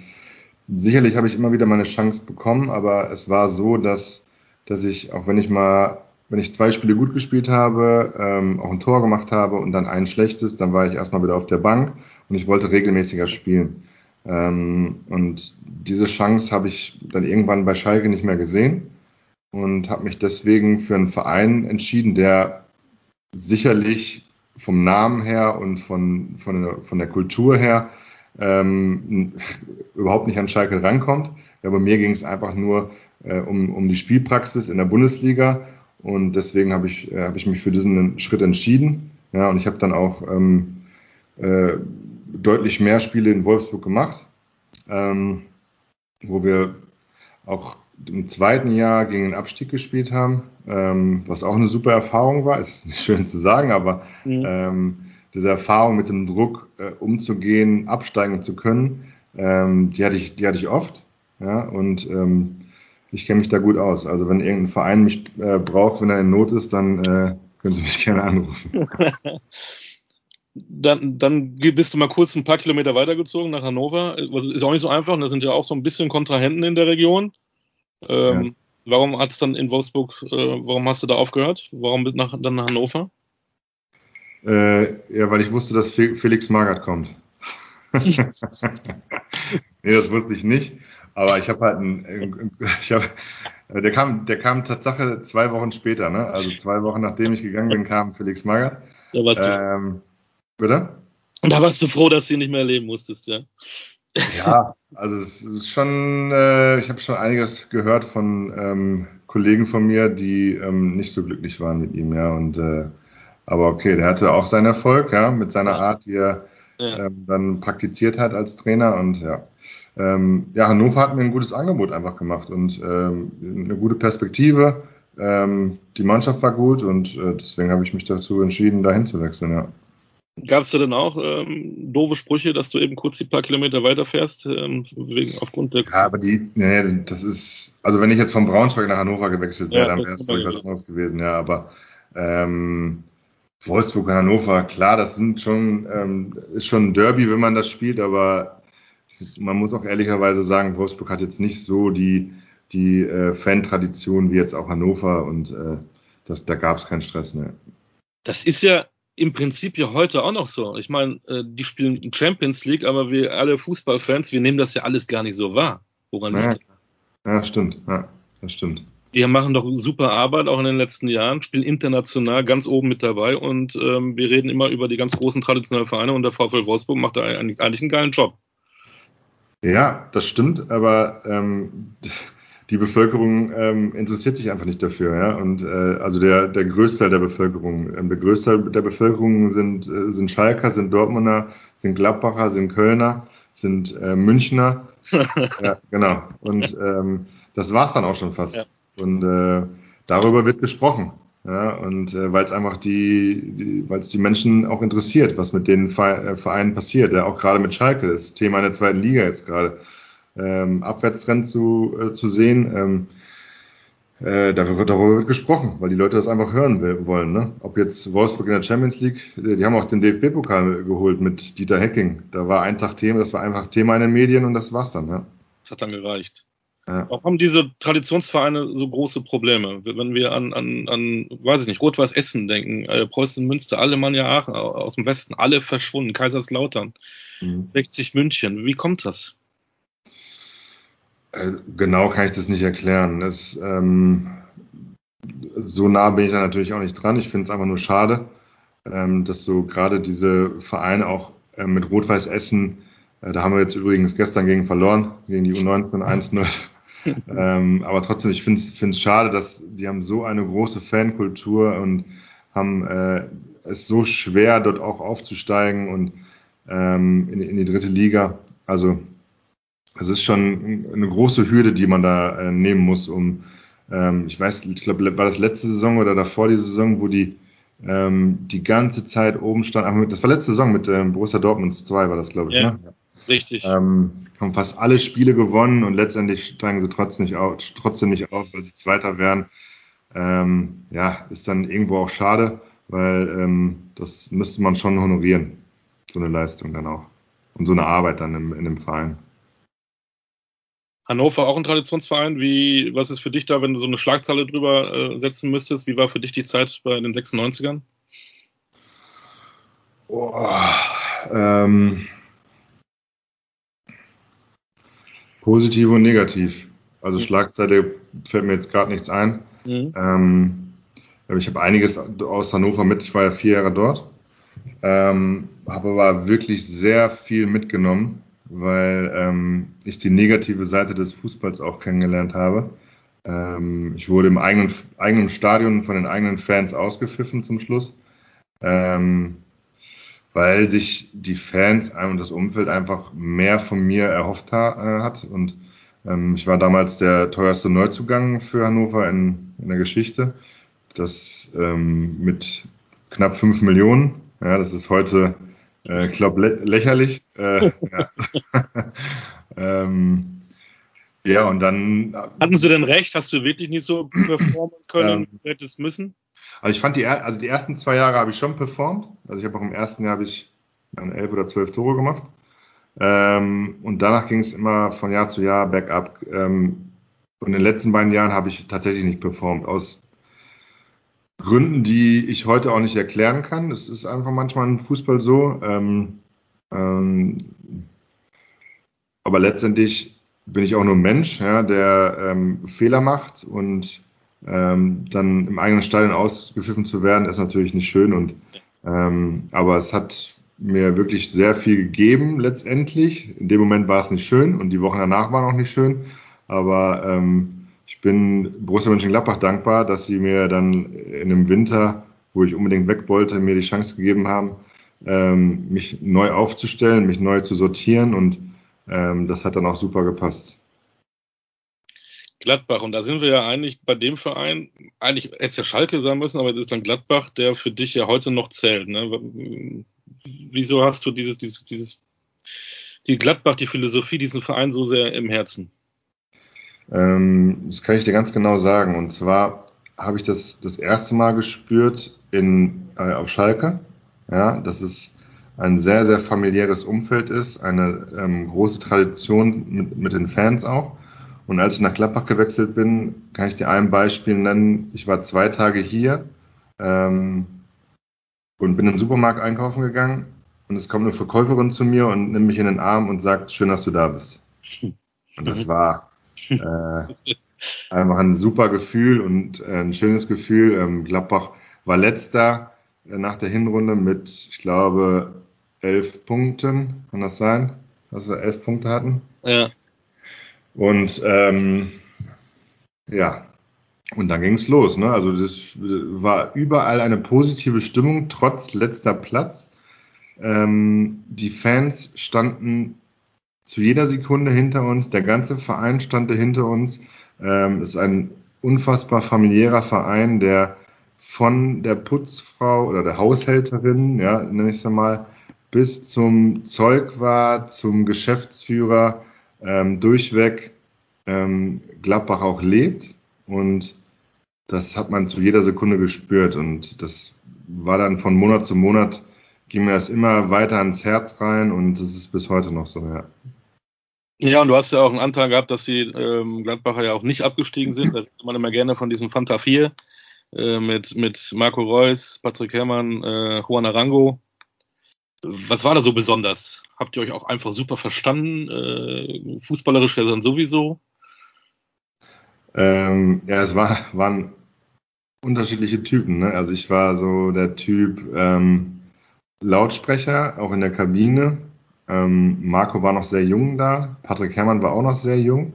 sicherlich habe ich immer wieder meine Chance bekommen, aber es war so, dass, dass ich, auch wenn ich mal wenn ich zwei Spiele gut gespielt habe, ähm, auch ein Tor gemacht habe und dann ein schlechtes, dann war ich erstmal wieder auf der Bank und ich wollte regelmäßiger spielen. Ähm, und diese Chance habe ich dann irgendwann bei Schalke nicht mehr gesehen und habe mich deswegen für einen Verein entschieden, der sicherlich vom Namen her und von, von, der, von der Kultur her ähm, überhaupt nicht an Schalke rankommt. Ja, bei mir ging es einfach nur äh, um, um die Spielpraxis in der Bundesliga und deswegen habe ich, äh, hab ich mich für diesen Schritt entschieden. Ja, und ich habe dann auch ähm, äh, deutlich mehr Spiele in Wolfsburg gemacht. ähm, wo wir auch im zweiten Jahr gegen den Abstieg gespielt haben, ähm, was auch eine super Erfahrung war. Ist nicht schön zu sagen, aber mhm. ähm, diese Erfahrung mit dem Druck äh, umzugehen, absteigen zu können, ähm, die hatte ich, die hatte ich oft. Ja, und ähm, ich kenne mich da gut aus. Also wenn irgendein Verein mich äh, braucht, wenn er in Not ist, dann äh, können Sie mich gerne anrufen. dann, dann bist du mal kurz ein paar Kilometer weitergezogen nach Hannover. Das ist auch nicht so einfach. Da sind ja auch so ein bisschen Kontrahenten in der Region. Ähm, ja. Warum hat es dann in Wolfsburg, äh, warum hast du da aufgehört? Warum nach, dann nach Hannover? Äh, ja, weil ich wusste, dass Felix Magath kommt. nee, das wusste ich nicht. Aber ich habe halt ein, ich hab, der kam, der kam Tatsache zwei Wochen später, ne? Also zwei Wochen nachdem ich gegangen bin, kam Felix Magath. Warst ähm, bitte? Da warst du froh, dass du ihn nicht mehr erleben musstest, ja. Ja, also es ist schon, äh, ich habe schon einiges gehört von ähm, Kollegen von mir, die ähm, nicht so glücklich waren mit ihm, ja. Und äh, aber okay, der hatte auch seinen Erfolg, ja, mit seiner Art, die er ja. ähm, dann praktiziert hat als Trainer und ja. Ähm, ja, Hannover hat mir ein gutes Angebot einfach gemacht und ähm, eine gute Perspektive. Ähm, die Mannschaft war gut und äh, deswegen habe ich mich dazu entschieden, dahin zu wechseln, ja. Gab es da denn auch ähm, doofe Sprüche, dass du eben kurz die paar Kilometer weiterfährst, ähm, wegen aufgrund der. Ja, aber die, nee, das ist, also wenn ich jetzt von Braunschweig nach Hannover gewechselt wäre, ja, dann wäre es vielleicht was anderes gewesen, ja, aber ähm, Wolfsburg und Hannover, klar, das sind schon, ähm, ist schon ein Derby, wenn man das spielt, aber man muss auch ehrlicherweise sagen, Wolfsburg hat jetzt nicht so die, die äh, Fan-Tradition wie jetzt auch Hannover und äh, das, da gab es keinen Stress. Ne. Das ist ja im Prinzip ja heute auch noch so. Ich meine, äh, die spielen Champions League, aber wir alle Fußballfans, wir nehmen das ja alles gar nicht so wahr. Woran ja, liegt das? Ja, stimmt. Ja, das stimmt. Die machen doch super Arbeit, auch in den letzten Jahren, spielen international ganz oben mit dabei und ähm, wir reden immer über die ganz großen traditionellen Vereine und der VfL Wolfsburg macht da eigentlich, eigentlich einen geilen Job. Ja, das stimmt, aber ähm, die Bevölkerung ähm, interessiert sich einfach nicht dafür. Ja? Und äh, also der, der Größteil der Bevölkerung, ähm, der Größteil der Bevölkerung sind, äh, sind Schalker, sind Dortmunder, sind Gladbacher, sind Kölner, sind äh, Münchner. ja, genau. Und ähm, das war's dann auch schon fast. Ja. Und äh, darüber wird gesprochen. Ja, und äh, weil es einfach die, die weil es die Menschen auch interessiert, was mit den äh, Vereinen passiert. Ja, auch gerade mit Schalke, das Thema in der zweiten Liga jetzt gerade. Ähm, Abwärtstrend zu, äh, zu sehen, ähm, äh, darüber, wird, darüber wird gesprochen, weil die Leute das einfach hören will, wollen. Ne? Ob jetzt Wolfsburg in der Champions League, die haben auch den DFB-Pokal geholt mit Dieter Hecking. Da war ein Tag Thema, das war einfach Thema in den Medien und das war's dann. Ja. Das hat dann gereicht. Ja. Warum haben diese Traditionsvereine so große Probleme? Wenn wir an, an, an weiß ich nicht, Rot-Weiß Essen denken, äh, Preußen Münster, Alemannia Aachen aus dem Westen, alle verschwunden, Kaiserslautern, mhm. 60 München. Wie kommt das? Äh, genau kann ich das nicht erklären. Das, ähm, so nah bin ich da natürlich auch nicht dran. Ich finde es einfach nur schade, ähm, dass so gerade diese Vereine auch äh, mit Rot-Weiß Essen, äh, da haben wir jetzt übrigens gestern gegen verloren, gegen die U19 1-0 ähm, aber trotzdem, ich finde es schade, dass die haben so eine große Fankultur und haben äh, es so schwer, dort auch aufzusteigen und ähm, in, in, die dritte Liga. Also es ist schon eine große Hürde, die man da äh, nehmen muss, um ähm, ich weiß, ich glaube, war das letzte Saison oder davor die Saison, wo die ähm, die ganze Zeit oben stand. das war letzte Saison mit ähm, Borussia Dortmund 2 war das, glaube ich. Ja. Ne? Richtig. Ähm, haben fast alle Spiele gewonnen und letztendlich steigen sie trotzdem nicht auf, trotzdem nicht auf weil sie Zweiter werden. Ähm, ja, ist dann irgendwo auch schade, weil ähm, das müsste man schon honorieren, so eine Leistung dann auch. Und so eine Arbeit dann im, in dem Verein. Hannover auch ein Traditionsverein. Wie, was ist für dich da, wenn du so eine Schlagzeile drüber äh, setzen müsstest? Wie war für dich die Zeit bei den 96ern? Oh, ähm, Positiv und negativ. Also mhm. Schlagzeile fällt mir jetzt gerade nichts ein. Mhm. Ähm, ich habe einiges aus Hannover mit. Ich war ja vier Jahre dort. Ähm, habe aber wirklich sehr viel mitgenommen, weil ähm, ich die negative Seite des Fußballs auch kennengelernt habe. Ähm, ich wurde im eigenen, eigenen Stadion von den eigenen Fans ausgepfiffen zum Schluss. Ähm, weil sich die Fans und das Umfeld einfach mehr von mir erhofft ha äh, hat. Und ähm, ich war damals der teuerste Neuzugang für Hannover in, in der Geschichte. Das ähm, mit knapp fünf Millionen. Ja, das ist heute, äh, ich glaube, lä lächerlich. Äh, ja. ähm, ja, und dann. Hatten Sie denn recht? Hast du wirklich nicht so performen können, ähm, hättest müssen? Also ich fand die, also die ersten zwei Jahre habe ich schon performt. Also ich habe auch im ersten Jahr habe ich elf oder zwölf Tore gemacht. Ähm, und danach ging es immer von Jahr zu Jahr bergab. Ähm, und in den letzten beiden Jahren habe ich tatsächlich nicht performt. Aus Gründen, die ich heute auch nicht erklären kann. Das ist einfach manchmal im Fußball so. Ähm, ähm, aber letztendlich bin ich auch nur ein Mensch, ja, der ähm, Fehler macht und ähm, dann im eigenen Stadion ausgepfiffen zu werden, ist natürlich nicht schön. Und ähm, aber es hat mir wirklich sehr viel gegeben letztendlich. In dem Moment war es nicht schön und die Wochen danach waren auch nicht schön. Aber ähm, ich bin Borussia Mönchengladbach dankbar, dass sie mir dann in einem Winter, wo ich unbedingt weg wollte, mir die Chance gegeben haben, ähm, mich neu aufzustellen, mich neu zu sortieren und ähm, das hat dann auch super gepasst. Gladbach. Und da sind wir ja eigentlich bei dem Verein, eigentlich hätte es ja Schalke sein müssen, aber es ist dann Gladbach, der für dich ja heute noch zählt. Ne? Wieso hast du dieses, dieses, dieses, die Gladbach, die Philosophie, diesen Verein so sehr im Herzen? Ähm, das kann ich dir ganz genau sagen. Und zwar habe ich das das erste Mal gespürt in, äh, auf Schalke. Ja, dass es ein sehr, sehr familiäres Umfeld ist, eine ähm, große Tradition mit, mit den Fans auch. Und als ich nach Gladbach gewechselt bin, kann ich dir ein Beispiel nennen. Ich war zwei Tage hier ähm, und bin in den Supermarkt einkaufen gegangen und es kommt eine Verkäuferin zu mir und nimmt mich in den Arm und sagt, schön, dass du da bist. Und das war äh, einfach ein super Gefühl und äh, ein schönes Gefühl. Ähm, Gladbach war letzter äh, nach der Hinrunde mit, ich glaube, elf Punkten. Kann das sein, dass wir elf Punkte hatten? Ja. Und ähm, ja, und dann ging es los. Ne? Also das war überall eine positive Stimmung, trotz letzter Platz. Ähm, die Fans standen zu jeder Sekunde hinter uns, der ganze Verein stand hinter uns. Ähm, ist ein unfassbar familiärer Verein, der von der Putzfrau oder der Haushälterin, ja, nenne ich es mal, bis zum Zeugwart, zum Geschäftsführer, ähm, durchweg ähm, Gladbach auch lebt. Und das hat man zu jeder Sekunde gespürt. Und das war dann von Monat zu Monat ging mir das immer weiter ans Herz rein und das ist bis heute noch so, ja. Ja, und du hast ja auch einen Anteil gehabt, dass die ähm, Gladbacher ja auch nicht abgestiegen sind. Da redet man immer gerne von diesem Fanta 4 äh, mit, mit Marco Reus, Patrick Herrmann, äh, Juan Arango. Was war da so besonders? Habt ihr euch auch einfach super verstanden? Äh, fußballerisch wäre dann sowieso? Ähm, ja, es war, waren unterschiedliche Typen. Ne? Also ich war so der Typ ähm, Lautsprecher, auch in der Kabine. Ähm, Marco war noch sehr jung da. Patrick Herrmann war auch noch sehr jung.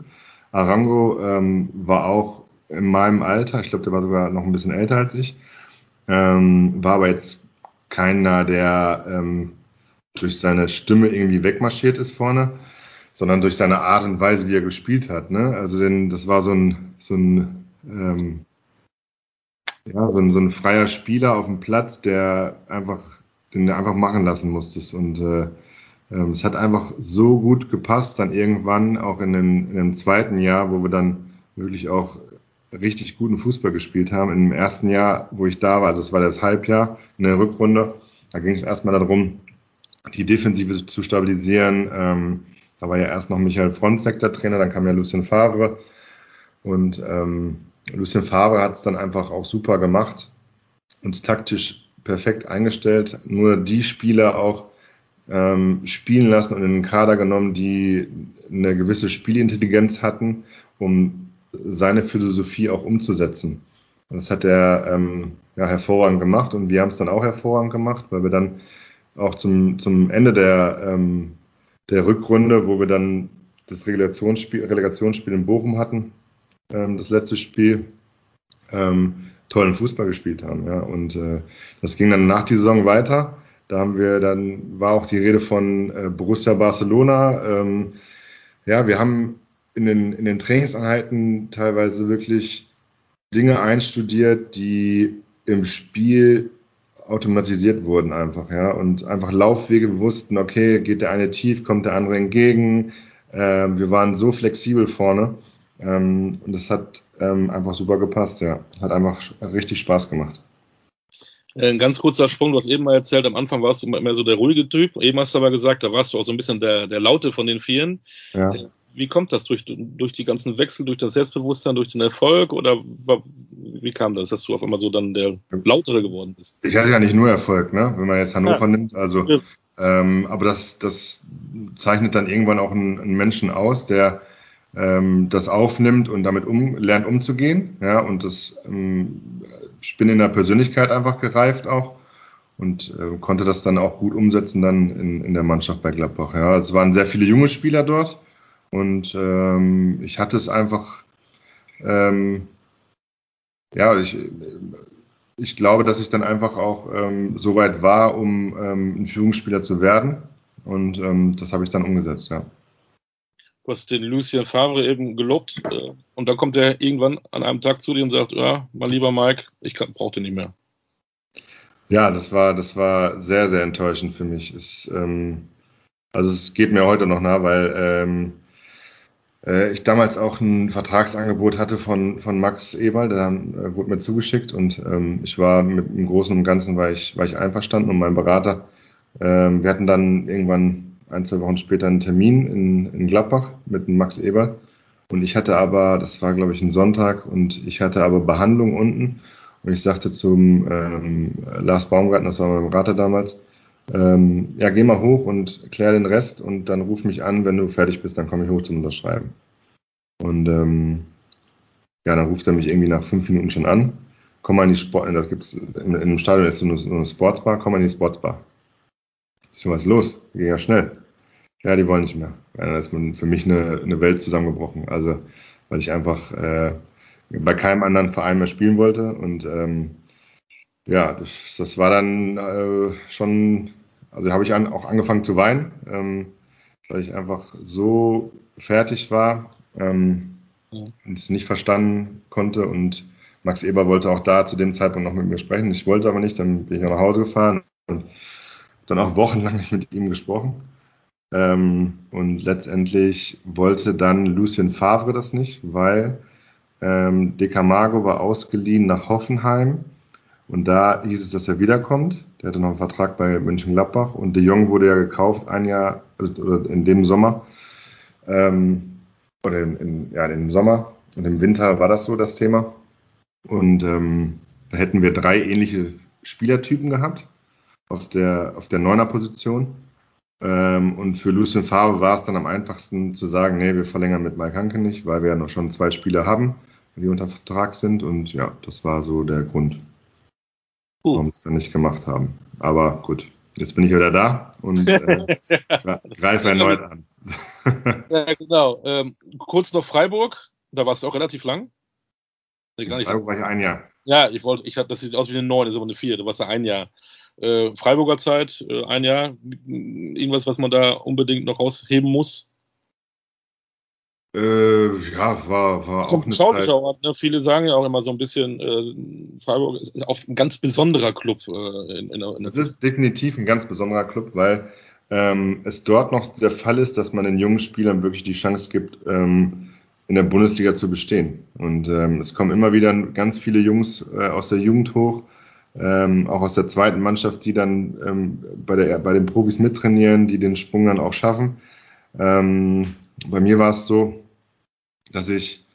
Arango ähm, war auch in meinem Alter. Ich glaube, der war sogar noch ein bisschen älter als ich. Ähm, war aber jetzt keiner, der ähm, durch seine Stimme irgendwie wegmarschiert ist vorne, sondern durch seine Art und Weise, wie er gespielt hat. Ne? Also denn das war so ein, so ein ähm, ja, so ein, so ein freier Spieler auf dem Platz, der einfach, den du einfach machen lassen musstest. Und äh, ähm, es hat einfach so gut gepasst, dann irgendwann auch in dem, in dem zweiten Jahr, wo wir dann wirklich auch richtig guten Fußball gespielt haben. Im ersten Jahr, wo ich da war, das war das Halbjahr in der Rückrunde, da ging es erstmal darum, die Defensive zu stabilisieren. Ähm, da war ja erst noch Michael Fronzek der Trainer, dann kam ja Lucien Favre. Und ähm, Lucien Favre hat es dann einfach auch super gemacht, uns taktisch perfekt eingestellt, nur die Spieler auch ähm, spielen lassen und in den Kader genommen, die eine gewisse Spielintelligenz hatten, um seine Philosophie auch umzusetzen. Das hat er ähm, ja, hervorragend gemacht und wir haben es dann auch hervorragend gemacht, weil wir dann auch zum, zum Ende der, ähm, der Rückrunde, wo wir dann das Relegationsspiel, Relegationsspiel in Bochum hatten, ähm, das letzte Spiel, ähm, tollen Fußball gespielt haben. Ja. Und äh, das ging dann nach die Saison weiter. Da haben wir dann, war auch die Rede von äh, Borussia Barcelona. Ähm, ja, wir haben in den, in den Trainingseinheiten teilweise wirklich Dinge einstudiert, die im Spiel automatisiert wurden einfach, ja, und einfach Laufwege, wussten, okay, geht der eine tief, kommt der andere entgegen. Ähm, wir waren so flexibel vorne ähm, und das hat ähm, einfach super gepasst, ja. Hat einfach richtig Spaß gemacht. Äh, ein ganz kurzer Sprung, du hast eben mal erzählt, am Anfang warst du immer so der ruhige Typ. Eben hast du aber gesagt, da warst du auch so ein bisschen der, der Laute von den Vieren. Ja. Äh, wie kommt das? Durch, durch die ganzen Wechsel, durch das Selbstbewusstsein, durch den Erfolg? Oder wie kam das, dass du auf einmal so dann der Lautere geworden bist? Ich hatte ja nicht nur Erfolg, ne? wenn man jetzt Hannover ja. nimmt. Also, ja. ähm, aber das, das zeichnet dann irgendwann auch einen, einen Menschen aus, der ähm, das aufnimmt und damit um, lernt umzugehen. Ja, und das, ähm, ich bin in der Persönlichkeit einfach gereift auch und äh, konnte das dann auch gut umsetzen dann in, in der Mannschaft bei Gladbach. Ja, es waren sehr viele junge Spieler dort und ähm, ich hatte es einfach, ähm, ja, ich, ich glaube, dass ich dann einfach auch ähm, so weit war, um ähm, ein Führungsspieler zu werden. Und ähm, das habe ich dann umgesetzt, ja. Du hast den Lucien Favre eben gelobt äh, und dann kommt er irgendwann an einem Tag zu dir und sagt, ja, mein lieber Mike, ich brauche den nicht mehr. Ja, das war, das war sehr, sehr enttäuschend für mich. Es, ähm, also es geht mir heute noch nah, weil ähm, äh, ich damals auch ein Vertragsangebot hatte von, von Max Eberl, der äh, wurde mir zugeschickt und ähm, ich war mit dem Großen und Ganzen war ich, war ich einverstanden und mein Berater, ähm, wir hatten dann irgendwann ein, zwei Wochen später einen Termin in, in Gladbach mit Max Eberl und ich hatte aber, das war glaube ich ein Sonntag und ich hatte aber Behandlung unten und ich sagte zum ähm, Lars Baumgartner, das war mein Berater damals, ähm, ja, geh mal hoch und klär den Rest und dann ruf mich an, wenn du fertig bist, dann komme ich hoch zum Unterschreiben. Und ähm, ja, dann ruft er mich irgendwie nach fünf Minuten schon an. Komm mal in die Sport, das gibt's in, in einem Stadion ist so eine, so eine Sportsbar, komm mal in die Sportsbar. Ich so, was ist los? Ging ja schnell. Ja, die wollen nicht mehr. Ja, dann ist für mich eine, eine Welt zusammengebrochen. Also, weil ich einfach äh, bei keinem anderen Verein mehr spielen wollte und ähm, ja, das, das war dann äh, schon, also habe ich an, auch angefangen zu weinen, ähm, weil ich einfach so fertig war ähm, ja. und es nicht verstanden konnte. Und Max Eber wollte auch da zu dem Zeitpunkt noch mit mir sprechen. Ich wollte aber nicht, dann bin ich nach Hause gefahren und dann auch wochenlang nicht mit ihm gesprochen. Ähm, und letztendlich wollte dann Lucien Favre das nicht, weil ähm, De Camargo war ausgeliehen nach Hoffenheim und da hieß es, dass er wiederkommt. Der hatte noch einen Vertrag bei Mönchengladbach und De Jong wurde ja gekauft ein Jahr, oder in dem Sommer, ähm, oder in, in, ja, im Sommer und im Winter war das so das Thema. Und ähm, da hätten wir drei ähnliche Spielertypen gehabt auf der, auf der Neuner-Position. Ähm, und für Lucien Favre war es dann am einfachsten zu sagen, nee, wir verlängern mit Mike Hanke nicht, weil wir ja noch schon zwei Spieler haben, die unter Vertrag sind. Und ja, das war so der Grund warum wir es dann nicht gemacht haben. Aber gut, jetzt bin ich wieder da und äh, greife erneut an. ja, genau. Ähm, kurz noch Freiburg, da warst du auch relativ lang. Nee. Freiburg war ich ein Jahr. Ja, ich wollte, ich hatte, das sieht aus wie eine 9, das ist aber eine 4, du warst ja ein Jahr. Äh, Freiburger Zeit, äh, ein Jahr, irgendwas, was man da unbedingt noch rausheben muss? Äh, ja, war, war auch eine Zeit. Ort, ne? Viele sagen ja auch immer so ein bisschen, äh, Freiburg ist auch ein ganz besonderer Club. Äh, in, in, in das ist definitiv ein ganz besonderer Club, weil ähm, es dort noch der Fall ist, dass man den jungen Spielern wirklich die Chance gibt, ähm, in der Bundesliga zu bestehen. Und ähm, es kommen immer wieder ganz viele Jungs äh, aus der Jugend hoch, ähm, auch aus der zweiten Mannschaft, die dann ähm, bei, der, bei den Profis mittrainieren, die den Sprung dann auch schaffen. Ähm, bei mir war es so, dass ich,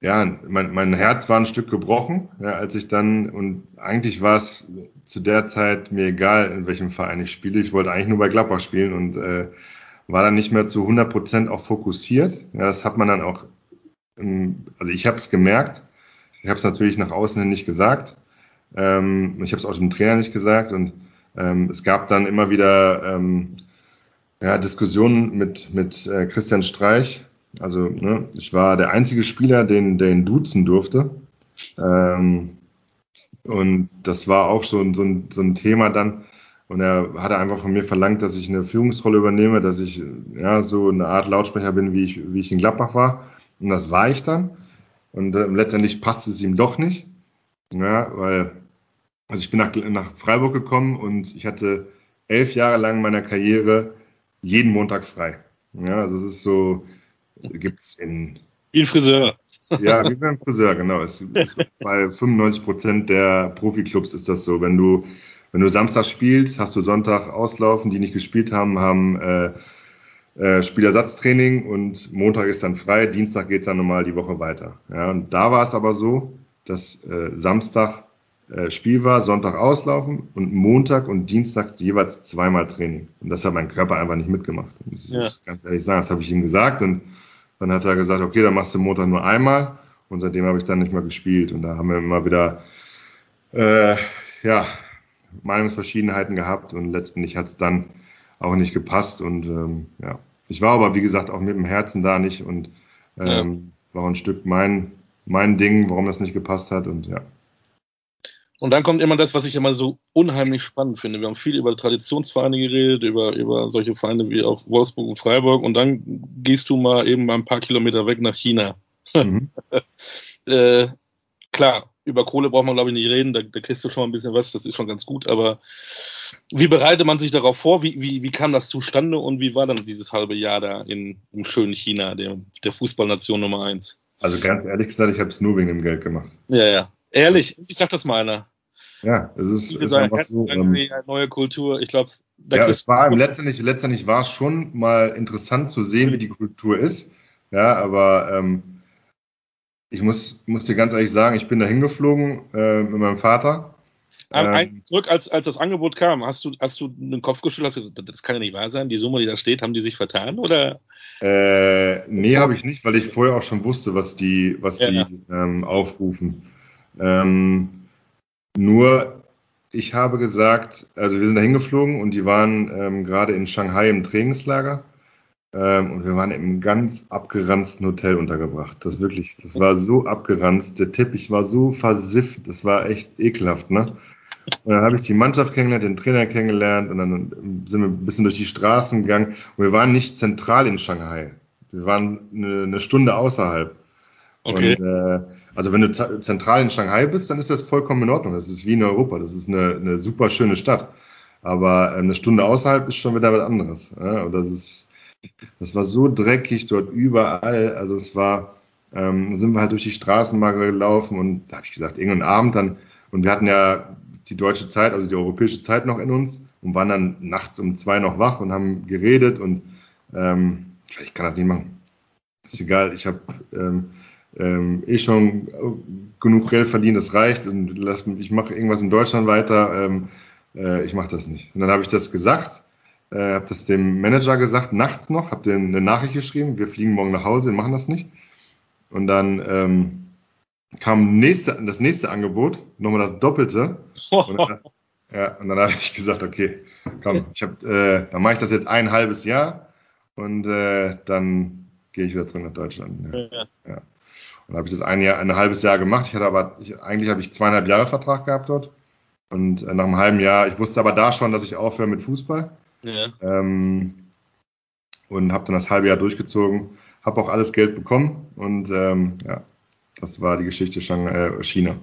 ja, mein, mein Herz war ein Stück gebrochen, ja, als ich dann, und eigentlich war es zu der Zeit mir egal, in welchem Verein ich spiele. Ich wollte eigentlich nur bei Gladbach spielen und äh, war dann nicht mehr zu 100 Prozent auch fokussiert. Ja, das hat man dann auch, also ich habe es gemerkt. Ich habe es natürlich nach außen hin nicht gesagt. Ähm, ich habe es auch dem Trainer nicht gesagt und ähm, es gab dann immer wieder ähm, ja, Diskussionen mit, mit äh, Christian Streich. Also ne, ich war der einzige Spieler, den, der ihn duzen durfte. Ähm, und das war auch so, so, ein, so ein Thema dann, Und er hatte einfach von mir verlangt, dass ich eine Führungsrolle übernehme, dass ich ja so eine Art Lautsprecher bin, wie ich, wie ich in Gladbach war. Und das war ich dann. Und äh, letztendlich passte es ihm doch nicht. Ja, weil, also ich bin nach, nach Freiburg gekommen und ich hatte elf Jahre lang meiner Karriere jeden Montag frei. Ja, also es ist so, gibt's in. Wie ein Friseur. Ja, wie beim Friseur, genau. Es ist bei 95 Prozent der Profiklubs ist das so. Wenn du, wenn du Samstag spielst, hast du Sonntag auslaufen, die nicht gespielt haben, haben äh, äh, Spielersatztraining und Montag ist dann frei, Dienstag geht's dann normal die Woche weiter. Ja, und da war es aber so, dass äh, Samstag Spiel war, Sonntag auslaufen und Montag und Dienstag jeweils zweimal Training. Und das hat mein Körper einfach nicht mitgemacht. Das ja. ist ganz ehrlich sagen, das habe ich ihm gesagt und dann hat er gesagt, okay, dann machst du Montag nur einmal und seitdem habe ich dann nicht mehr gespielt und da haben wir immer wieder äh, ja, Meinungsverschiedenheiten gehabt und letztendlich hat es dann auch nicht gepasst und ähm, ja, ich war aber wie gesagt auch mit dem Herzen da nicht und ähm, ja. war ein Stück mein mein Ding, warum das nicht gepasst hat und ja. Und dann kommt immer das, was ich immer so unheimlich spannend finde. Wir haben viel über Traditionsvereine geredet, über, über solche Vereine wie auch Wolfsburg und Freiburg. Und dann gehst du mal eben mal ein paar Kilometer weg nach China. Mhm. äh, klar, über Kohle braucht man, glaube ich, nicht reden. Da, da kriegst du schon mal ein bisschen was. Das ist schon ganz gut. Aber wie bereitet man sich darauf vor? Wie, wie, wie kam das zustande? Und wie war dann dieses halbe Jahr da in, im schönen China, der, der Fußballnation Nummer eins? Also ganz ehrlich gesagt, ich habe es nur wegen dem Geld gemacht. Ja, ja. Ehrlich, ich sag das mal einer. Ja, es ist, ist einfach so. Ähm, neue Kultur, ich glaube. Ja, es war letztendlich, letztendlich war es schon mal interessant zu sehen, wie die Kultur ist. Ja, aber ähm, ich muss, muss dir ganz ehrlich sagen, ich bin da hingeflogen äh, mit meinem Vater. Ähm, zurück, als, als das Angebot kam, hast du, hast du den Kopf geschüttelt, hast du gesagt, das kann ja nicht wahr sein, die Summe, die da steht, haben die sich vertan? Oder? Äh, nee, habe ich nicht, weil ich vorher auch schon wusste, was die, was ja, die ja. Ähm, aufrufen. Ähm, nur, ich habe gesagt, also wir sind da hingeflogen und die waren ähm, gerade in Shanghai im Trainingslager ähm, und wir waren im ganz abgeranzten Hotel untergebracht. Das wirklich, das war so abgeranzt, der Teppich war so versifft, das war echt ekelhaft, ne? Und dann habe ich die Mannschaft kennengelernt, den Trainer kennengelernt und dann sind wir ein bisschen durch die Straßen gegangen. Und wir waren nicht zentral in Shanghai. Wir waren eine, eine Stunde außerhalb. Okay. Und äh, also wenn du zentral in Shanghai bist, dann ist das vollkommen in Ordnung. Das ist wie in Europa. Das ist eine, eine super schöne Stadt. Aber äh, eine Stunde außerhalb ist schon wieder was anderes. Ja? Und das ist, das war so dreckig dort überall. Also es war, ähm, sind wir halt durch die Straßen mal gelaufen und da habe ich gesagt, irgendeinen Abend dann, und wir hatten ja die deutsche Zeit, also die europäische Zeit noch in uns und waren dann nachts um zwei noch wach und haben geredet und ähm, ich kann das nicht machen. Ist egal, ich habe ähm, ähm, eh schon genug Geld verdient, das reicht und lass, ich mache irgendwas in Deutschland weiter, ähm, äh, ich mache das nicht. Und dann habe ich das gesagt, äh, habe das dem Manager gesagt, nachts noch, habe dem eine Nachricht geschrieben, wir fliegen morgen nach Hause, wir machen das nicht. Und dann ähm, kam nächste, das nächste Angebot, nochmal das Doppelte. Und dann, ja, und dann habe ich gesagt, okay, komm, ich hab, äh, dann mache ich das jetzt ein halbes Jahr und äh, dann gehe ich wieder zurück nach Deutschland. Ja. ja. Und habe ich das ein Jahr, ein halbes Jahr gemacht. Ich hatte aber, ich, eigentlich habe ich zweieinhalb Jahre Vertrag gehabt dort. Und äh, nach einem halben Jahr, ich wusste aber da schon, dass ich aufhöre mit Fußball. Ja. Ähm, und habe dann das halbe Jahr durchgezogen, habe auch alles Geld bekommen und ähm, ja, das war die Geschichte schon äh, China.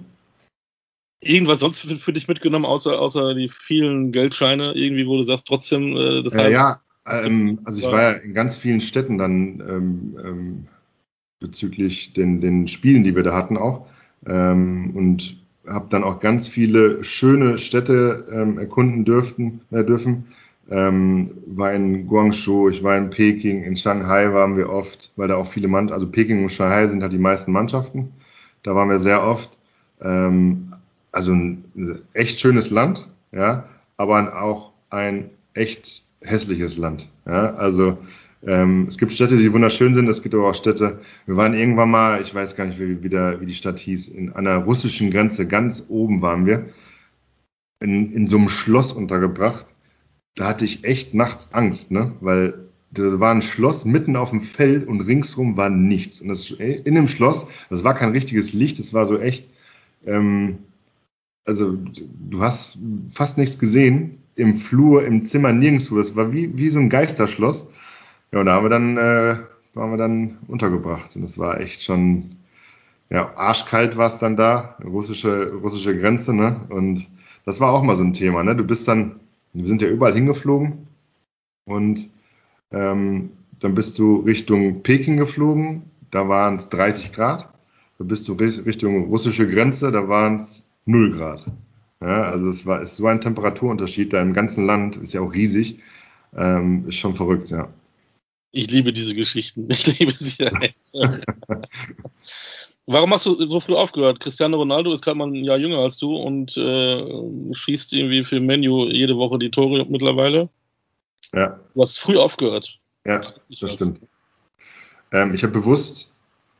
Irgendwas sonst für, für, dich mitgenommen, außer, außer die vielen Geldscheine, irgendwie, wo du sagst, trotzdem äh, das äh, Ja, ähm, also ich war ja in ganz vielen Städten dann ähm, ähm, bezüglich den, den Spielen, die wir da hatten auch. Ähm, und habe dann auch ganz viele schöne Städte ähm, erkunden dürften, äh, dürfen. Ähm, war in Guangzhou, ich war in Peking, in Shanghai waren wir oft, weil da auch viele Mannschaften, also Peking und Shanghai sind halt die meisten Mannschaften. Da waren wir sehr oft. Ähm, also ein echt schönes Land, ja, aber auch ein echt hässliches Land. Ja, also ähm, es gibt Städte, die wunderschön sind, es gibt aber auch Städte. Wir waren irgendwann mal, ich weiß gar nicht, wie, wie, der, wie die Stadt hieß, in einer russischen Grenze, ganz oben waren wir, in, in so einem Schloss untergebracht. Da hatte ich echt nachts Angst, ne? Weil da war ein Schloss mitten auf dem Feld und ringsrum war nichts. Und das in dem Schloss, das war kein richtiges Licht, das war so echt, ähm, also du hast fast nichts gesehen im Flur, im Zimmer, nirgendwo. Das war wie, wie so ein Geisterschloss. Ja, und da haben wir dann, äh, waren wir dann untergebracht. Und das war echt schon, ja, arschkalt war es dann da, russische, russische Grenze, ne? Und das war auch mal so ein Thema, ne? Du bist dann, wir sind ja überall hingeflogen und ähm, dann bist du Richtung Peking geflogen, da waren es 30 Grad. Da bist du Richtung russische Grenze, da waren es 0 Grad. Ja, also es war ist so ein Temperaturunterschied da im ganzen Land, ist ja auch riesig, ähm, ist schon verrückt, ja. Ich liebe diese Geschichten. Ich liebe sie. Warum hast du so früh aufgehört? Cristiano Ronaldo ist gerade mal ein Jahr jünger als du und äh, schießt irgendwie für Menu jede Woche die Tore mittlerweile. Ja. Du hast früh aufgehört. Ja, das stimmt. Ähm, ich habe bewusst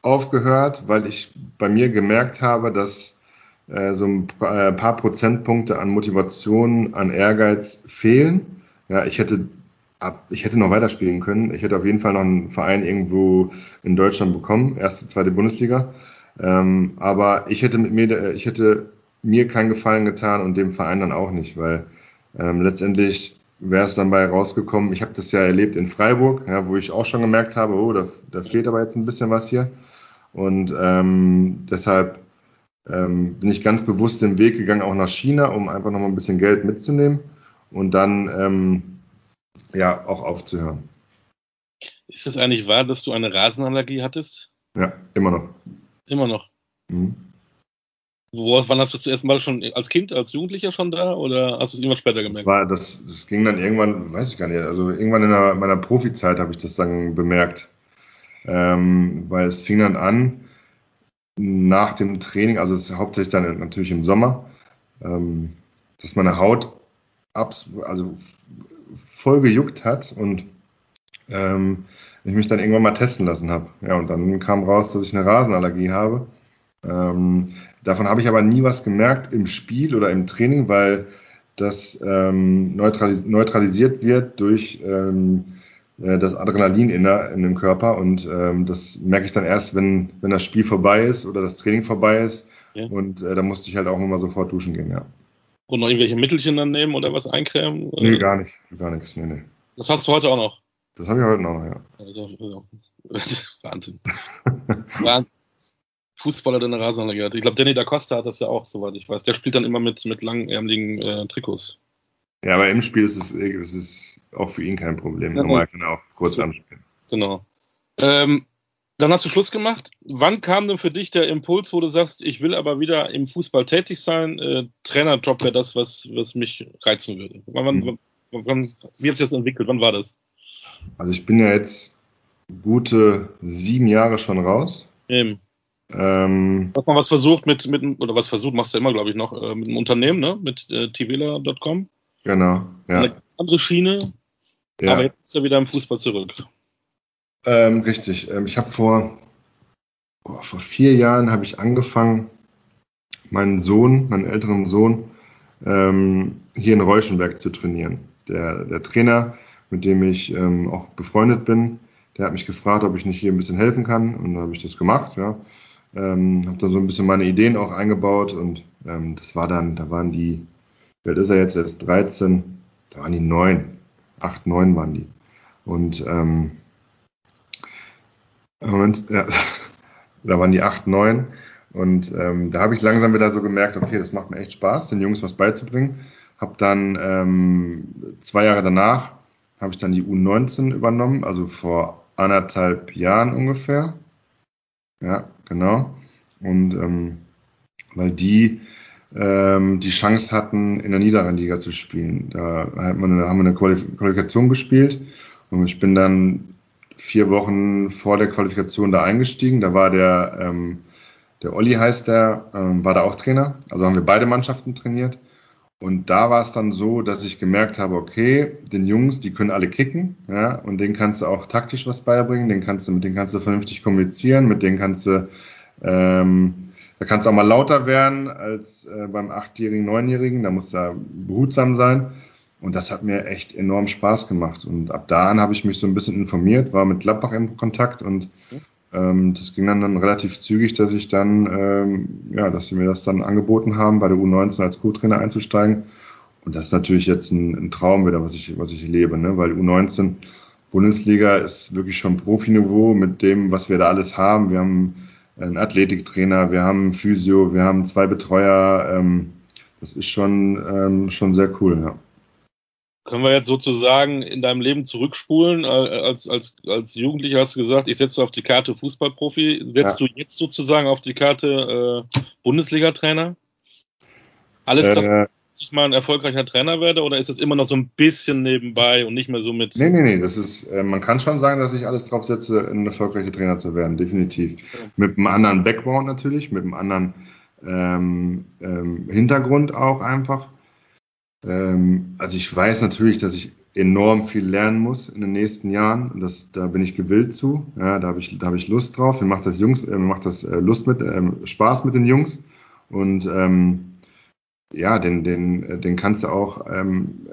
aufgehört, weil ich bei mir gemerkt habe, dass äh, so ein äh, paar Prozentpunkte an Motivation, an Ehrgeiz fehlen. Ja, ich hätte ab, ich hätte noch weiterspielen können. Ich hätte auf jeden Fall noch einen Verein irgendwo in Deutschland bekommen, erste, zweite Bundesliga. Ähm, aber ich hätte mit mir, ich hätte mir keinen Gefallen getan und dem Verein dann auch nicht, weil ähm, letztendlich wäre es dann bei rausgekommen. Ich habe das ja erlebt in Freiburg, ja, wo ich auch schon gemerkt habe, oh, da, da fehlt aber jetzt ein bisschen was hier. Und ähm, deshalb ähm, bin ich ganz bewusst den Weg gegangen, auch nach China, um einfach noch mal ein bisschen Geld mitzunehmen und dann ähm, ja auch aufzuhören. Ist es eigentlich wahr, dass du eine Rasenallergie hattest? Ja, immer noch. Immer noch. Mhm. Wo, wann hast du zuerst mal schon als Kind, als Jugendlicher schon da oder hast du es irgendwann später gemerkt? Das, war, das, das ging dann irgendwann, weiß ich gar nicht, also irgendwann in der, meiner Profizeit habe ich das dann bemerkt. Ähm, weil es fing dann an nach dem Training, also es ist hauptsächlich dann natürlich im Sommer, ähm, dass meine Haut abs also voll gejuckt hat und ähm, ich mich dann irgendwann mal testen lassen habe. Ja, und dann kam raus, dass ich eine Rasenallergie habe. Ähm, Davon habe ich aber nie was gemerkt im Spiel oder im Training, weil das ähm, neutralis neutralisiert wird durch ähm, äh, das Adrenalin in, der, in dem Körper und ähm, das merke ich dann erst, wenn, wenn das Spiel vorbei ist oder das Training vorbei ist ja. und äh, da musste ich halt auch immer sofort duschen gehen, ja. Und noch irgendwelche Mittelchen dann nehmen oder was eincremen? Nee, gar nicht, gar nichts, nee, nee. Das hast du heute auch noch? Das habe ich heute noch, ja. Also, also, Wahnsinn. Wahnsinn. Fußballer, der eine Rasenanlage hat. Ich glaube, Danny da Costa hat das ja auch, soweit ich weiß. Der spielt dann immer mit, mit langärmeligen äh, Trikots. Ja, aber im Spiel ist es, ist es auch für ihn kein Problem. Ja, Normal kann er auch kurz anspielen. Genau. Ähm, dann hast du Schluss gemacht. Wann kam denn für dich der Impuls, wo du sagst, ich will aber wieder im Fußball tätig sein? Äh, Trainerjob wäre das, was, was mich reizen würde. Wann, mhm. wann, wann, wie hat sich das entwickelt? Wann war das? Also ich bin ja jetzt gute sieben Jahre schon raus. Eben. Ähm, Hast mal was versucht mit, mit, oder was versucht, machst du immer, glaube ich, noch, äh, mit einem Unternehmen, ne? Mit äh, tvela.com. Genau, ja. Eine ganz andere Schiene, ja. aber jetzt ist er wieder im Fußball zurück. Ähm, richtig. Ähm, ich habe vor, oh, vor vier Jahren habe ich angefangen, meinen Sohn, meinen älteren Sohn, ähm, hier in Reuschenberg zu trainieren. Der, der Trainer, mit dem ich ähm, auch befreundet bin, der hat mich gefragt, ob ich nicht hier ein bisschen helfen kann und dann habe ich das gemacht, ja. Ähm, habe da so ein bisschen meine Ideen auch eingebaut und ähm, das war dann, da waren die, wie alt ist er jetzt, erst 13, da waren die neun, acht, neun waren die. Und ähm, Moment, ja, da waren die acht, neun und ähm, da habe ich langsam wieder so gemerkt, okay, das macht mir echt Spaß, den Jungs was beizubringen. Habe dann ähm, zwei Jahre danach habe ich dann die U19 übernommen, also vor anderthalb Jahren ungefähr. Ja, genau. Und ähm, weil die ähm, die Chance hatten, in der niederen Liga zu spielen. Da hat man, haben wir eine Qualifikation gespielt und ich bin dann vier Wochen vor der Qualifikation da eingestiegen. Da war der, ähm, der Olli heißt der, ähm, war da auch Trainer. Also haben wir beide Mannschaften trainiert. Und da war es dann so, dass ich gemerkt habe, okay, den Jungs, die können alle kicken, ja, und denen kannst du auch taktisch was beibringen, den kannst du, mit denen kannst du vernünftig kommunizieren, mit denen kannst du, ähm, da kannst du auch mal lauter werden als äh, beim achtjährigen, neunjährigen, da muss da behutsam sein. Und das hat mir echt enorm Spaß gemacht. Und ab da an habe ich mich so ein bisschen informiert, war mit Gladbach im Kontakt und ähm, das ging dann, dann relativ zügig, dass ich dann, ähm, ja, dass sie mir das dann angeboten haben, bei der U19 als Co-Trainer einzusteigen. und das ist natürlich jetzt ein, ein Traum wieder, was ich, was ich lebe, ne? weil U19 Bundesliga ist wirklich schon Profiniveau mit dem, was wir da alles haben. Wir haben einen Athletiktrainer, wir haben Physio, wir haben zwei Betreuer. Ähm, das ist schon, ähm, schon sehr cool, ja. Können wir jetzt sozusagen in deinem Leben zurückspulen? Äh, als, als, als Jugendlicher hast du gesagt, ich setze auf die Karte Fußballprofi. Setzt ja. du jetzt sozusagen auf die Karte äh, Bundesliga-Trainer? Alles äh, dass ich mal ein erfolgreicher Trainer werde oder ist es immer noch so ein bisschen nebenbei und nicht mehr so mit. Nee, nee, nee, das ist, äh, man kann schon sagen, dass ich alles drauf setze, ein erfolgreicher Trainer zu werden, definitiv. Ja. Mit einem anderen Background natürlich, mit einem anderen ähm, ähm, Hintergrund auch einfach. Ähm, also ich weiß natürlich, dass ich enorm viel lernen muss in den nächsten Jahren. Und das, da bin ich gewillt zu. Ja, da habe ich, da habe ich Lust drauf. Mir macht das Jungs, äh, mir macht das äh, Lust mit, äh, Spaß mit den Jungs. Und ähm, ja, den, den, den kannst du auch, ähm,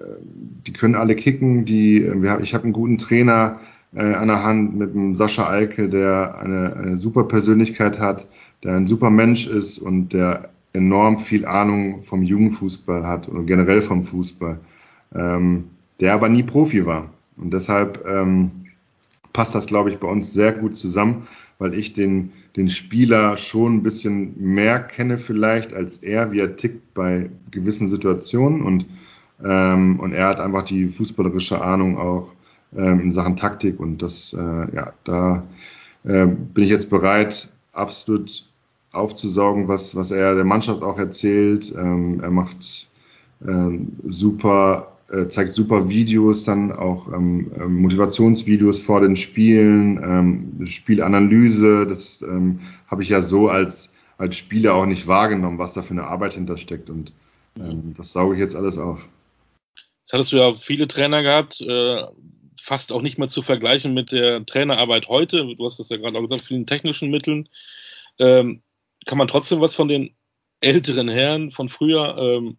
die können alle kicken, die, wir, ich habe einen guten Trainer äh, an der Hand mit dem Sascha Alke, der eine, eine super Persönlichkeit hat, der ein super Mensch ist und der enorm viel Ahnung vom Jugendfußball hat und generell vom Fußball, ähm, der aber nie Profi war. Und deshalb ähm, passt das, glaube ich, bei uns sehr gut zusammen, weil ich den, den Spieler schon ein bisschen mehr kenne vielleicht als er, wie er tickt bei gewissen Situationen und, ähm, und er hat einfach die fußballerische Ahnung auch ähm, in Sachen Taktik und das, äh, ja, da äh, bin ich jetzt bereit, absolut aufzusaugen, was, was er der Mannschaft auch erzählt. Ähm, er macht ähm, super äh, zeigt super Videos, dann auch ähm, ähm, Motivationsvideos vor den Spielen, ähm, Spielanalyse. Das ähm, habe ich ja so als, als Spieler auch nicht wahrgenommen, was da für eine Arbeit hintersteckt. Und ähm, das sauge ich jetzt alles auf. Jetzt hattest du ja viele Trainer gehabt, äh, fast auch nicht mehr zu vergleichen mit der Trainerarbeit heute. Du hast das ja gerade auch gesagt, vielen technischen Mitteln. Ähm, kann man trotzdem was von den älteren Herren von früher ähm,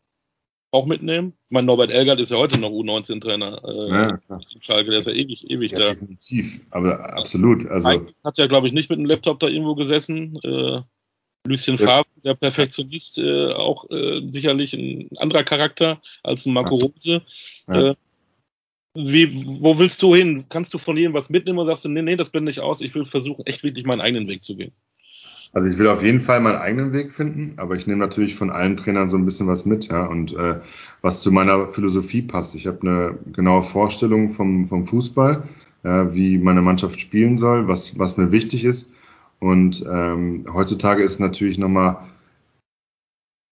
auch mitnehmen. Ich meine, Norbert Elgert ist ja heute noch U19-Trainer. Äh, ja, Schalke, der ist ja ewig, ewig ja, da. Definitiv, aber absolut. Also hat ja, glaube ich, nicht mit dem Laptop da irgendwo gesessen. Äh, Lucien ja. Favre, der Perfektionist, äh, auch äh, sicherlich ein anderer Charakter als ein Marco Rose. Ja. Äh, wie, wo willst du hin? Kannst du von jedem was mitnehmen und sagst du, nee, nee, das blende ich aus, ich will versuchen, echt wirklich meinen eigenen Weg zu gehen? Also ich will auf jeden Fall meinen eigenen Weg finden, aber ich nehme natürlich von allen Trainern so ein bisschen was mit, ja, und äh, was zu meiner Philosophie passt. Ich habe eine genaue Vorstellung vom, vom Fußball, ja, wie meine Mannschaft spielen soll, was, was mir wichtig ist. Und ähm, heutzutage ist natürlich nochmal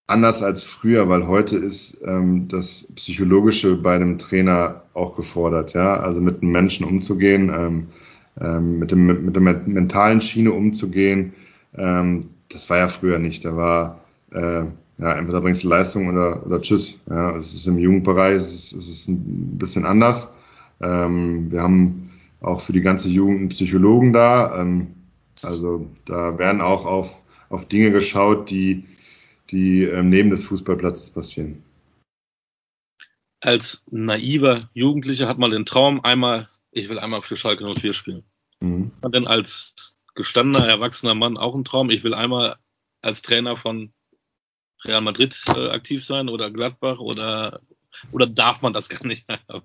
anders als früher, weil heute ist ähm, das Psychologische bei einem Trainer auch gefordert, ja, also mit einem Menschen umzugehen, ähm, ähm, mit, dem, mit der mentalen Schiene umzugehen ähm, das war ja früher nicht. Da war äh, ja, entweder bringst du Leistung oder, oder Tschüss. Ja, es ist im Jugendbereich, es ist, es ist ein bisschen anders. Ähm, wir haben auch für die ganze Jugend einen Psychologen da. Ähm, also da werden auch auf, auf Dinge geschaut, die, die ähm, neben des Fußballplatzes passieren. Als naiver Jugendlicher hat man den Traum, einmal, ich will einmal für Schalke 04 spielen. Mhm. Und dann als gestandener, erwachsener Mann auch ein Traum. Ich will einmal als Trainer von Real Madrid äh, aktiv sein oder Gladbach oder, oder darf man das gar nicht haben?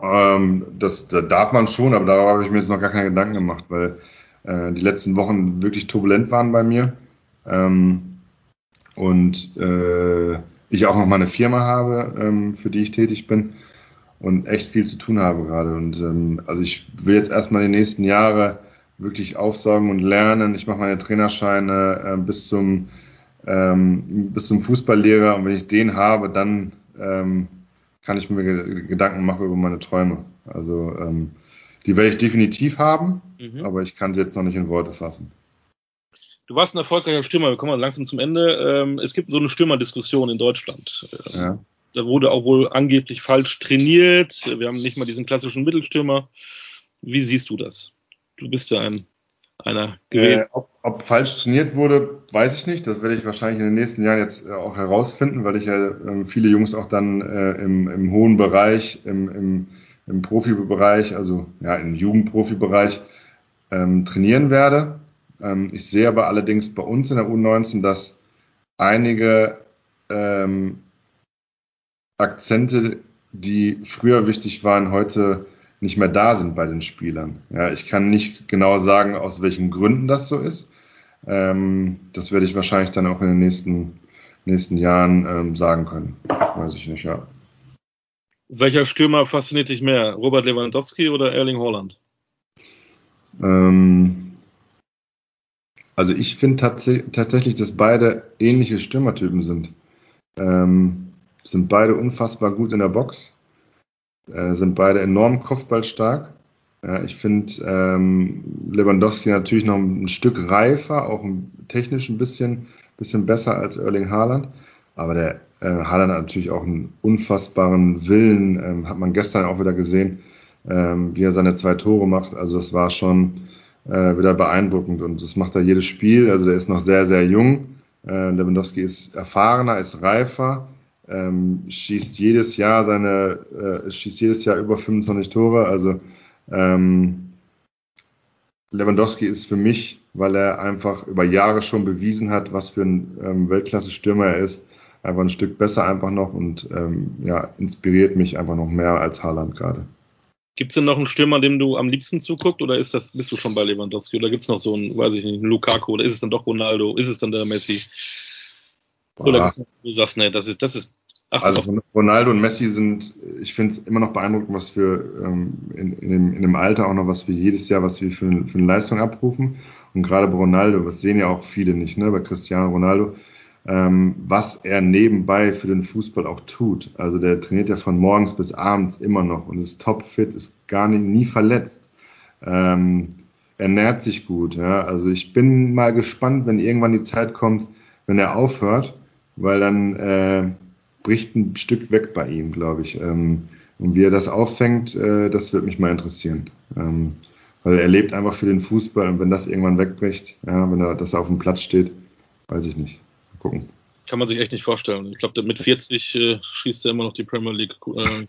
Ähm, das, das, darf man schon, aber darauf habe ich mir jetzt noch gar keine Gedanken gemacht, weil äh, die letzten Wochen wirklich turbulent waren bei mir. Ähm, und äh, ich auch noch mal eine Firma habe, ähm, für die ich tätig bin und echt viel zu tun habe gerade. Und ähm, also ich will jetzt erstmal die nächsten Jahre wirklich aufsaugen und lernen. Ich mache meine Trainerscheine äh, bis zum ähm, bis zum Fußballlehrer und wenn ich den habe, dann ähm, kann ich mir Gedanken machen über meine Träume. Also ähm, die werde ich definitiv haben, mhm. aber ich kann sie jetzt noch nicht in Worte fassen. Du warst ein erfolgreicher Stürmer, wir kommen langsam zum Ende. Ähm, es gibt so eine Stürmerdiskussion in Deutschland. Ja. Da wurde auch wohl angeblich falsch trainiert. Wir haben nicht mal diesen klassischen Mittelstürmer. Wie siehst du das? Du bist ja ein, einer gewählt. Äh, ob, ob, falsch trainiert wurde, weiß ich nicht. Das werde ich wahrscheinlich in den nächsten Jahren jetzt äh, auch herausfinden, weil ich ja äh, viele Jungs auch dann äh, im, im hohen Bereich, im, im, im Profibereich, also ja, im Jugendprofibereich ähm, trainieren werde. Ähm, ich sehe aber allerdings bei uns in der U19, dass einige ähm, Akzente, die früher wichtig waren, heute nicht mehr da sind bei den Spielern. Ja, ich kann nicht genau sagen, aus welchen Gründen das so ist. Ähm, das werde ich wahrscheinlich dann auch in den nächsten, nächsten Jahren ähm, sagen können. Weiß ich nicht, ja. Welcher Stürmer fasziniert dich mehr? Robert Lewandowski oder Erling Haaland? Ähm, also ich finde tats tatsächlich, dass beide ähnliche Stürmertypen sind. Ähm, sind beide unfassbar gut in der Box, äh, sind beide enorm kopfballstark. Ja, ich finde ähm, Lewandowski natürlich noch ein Stück reifer, auch technisch ein bisschen, bisschen besser als Erling Haaland. Aber der äh, Haaland hat natürlich auch einen unfassbaren Willen, ähm, hat man gestern auch wieder gesehen, ähm, wie er seine zwei Tore macht. Also das war schon äh, wieder beeindruckend und das macht er jedes Spiel. Also der ist noch sehr, sehr jung. Äh, Lewandowski ist erfahrener, ist reifer, ähm, schießt jedes Jahr seine, äh, schießt jedes Jahr über 25 Tore. Also ähm, Lewandowski ist für mich, weil er einfach über Jahre schon bewiesen hat, was für ein ähm, Weltklasse-Stürmer er ist, einfach ein Stück besser einfach noch und ähm, ja, inspiriert mich einfach noch mehr als Haaland gerade. Gibt es denn noch einen Stürmer, dem du am liebsten zuguckst oder ist das, bist du schon bei Lewandowski oder gibt es noch so einen, weiß ich nicht, einen Lukaku oder ist es dann doch Ronaldo, ist es dann der Messi? Oder du sagst, nee, das ist, das ist Ach, also Ronaldo und Messi sind, ich finde es immer noch beeindruckend, was wir ähm, in, in, dem, in dem Alter auch noch, was wir jedes Jahr, was wir für, für eine Leistung abrufen. Und gerade bei Ronaldo, das sehen ja auch viele nicht, ne, bei Cristiano Ronaldo, ähm, was er nebenbei für den Fußball auch tut. Also der trainiert ja von morgens bis abends immer noch und ist topfit, ist gar nicht, nie verletzt. Ähm, ernährt sich gut. Ja. Also ich bin mal gespannt, wenn irgendwann die Zeit kommt, wenn er aufhört, weil dann äh, bricht ein Stück weg bei ihm, glaube ich. Ähm, und wie er das auffängt, äh, das wird mich mal interessieren. Ähm, weil er lebt einfach für den Fußball und wenn das irgendwann wegbricht, ja, wenn er das auf dem Platz steht, weiß ich nicht. Mal gucken. Kann man sich echt nicht vorstellen. Ich glaube, mit 40 äh, schießt er immer noch die Premier League. Äh,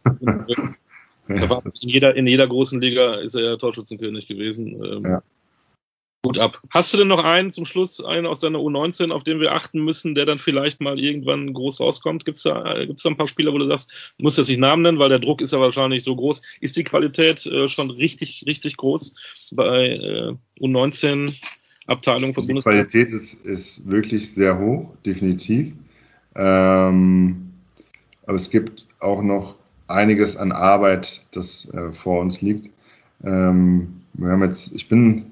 in, jeder, in jeder großen Liga ist er ja Torschützenkönig gewesen. Ähm, ja. Gut ab. Hast du denn noch einen zum Schluss, einen aus deiner U19, auf den wir achten müssen, der dann vielleicht mal irgendwann groß rauskommt? Gibt es da, gibt's da ein paar Spieler, wo du sagst, muss jetzt nicht Namen nennen, weil der Druck ist ja wahrscheinlich so groß. Ist die Qualität äh, schon richtig, richtig groß bei äh, U19 Abteilung von Bundesliga? Die Qualität ist, ist wirklich sehr hoch, definitiv. Ähm, aber es gibt auch noch einiges an Arbeit, das äh, vor uns liegt. Ähm, wir haben jetzt, ich bin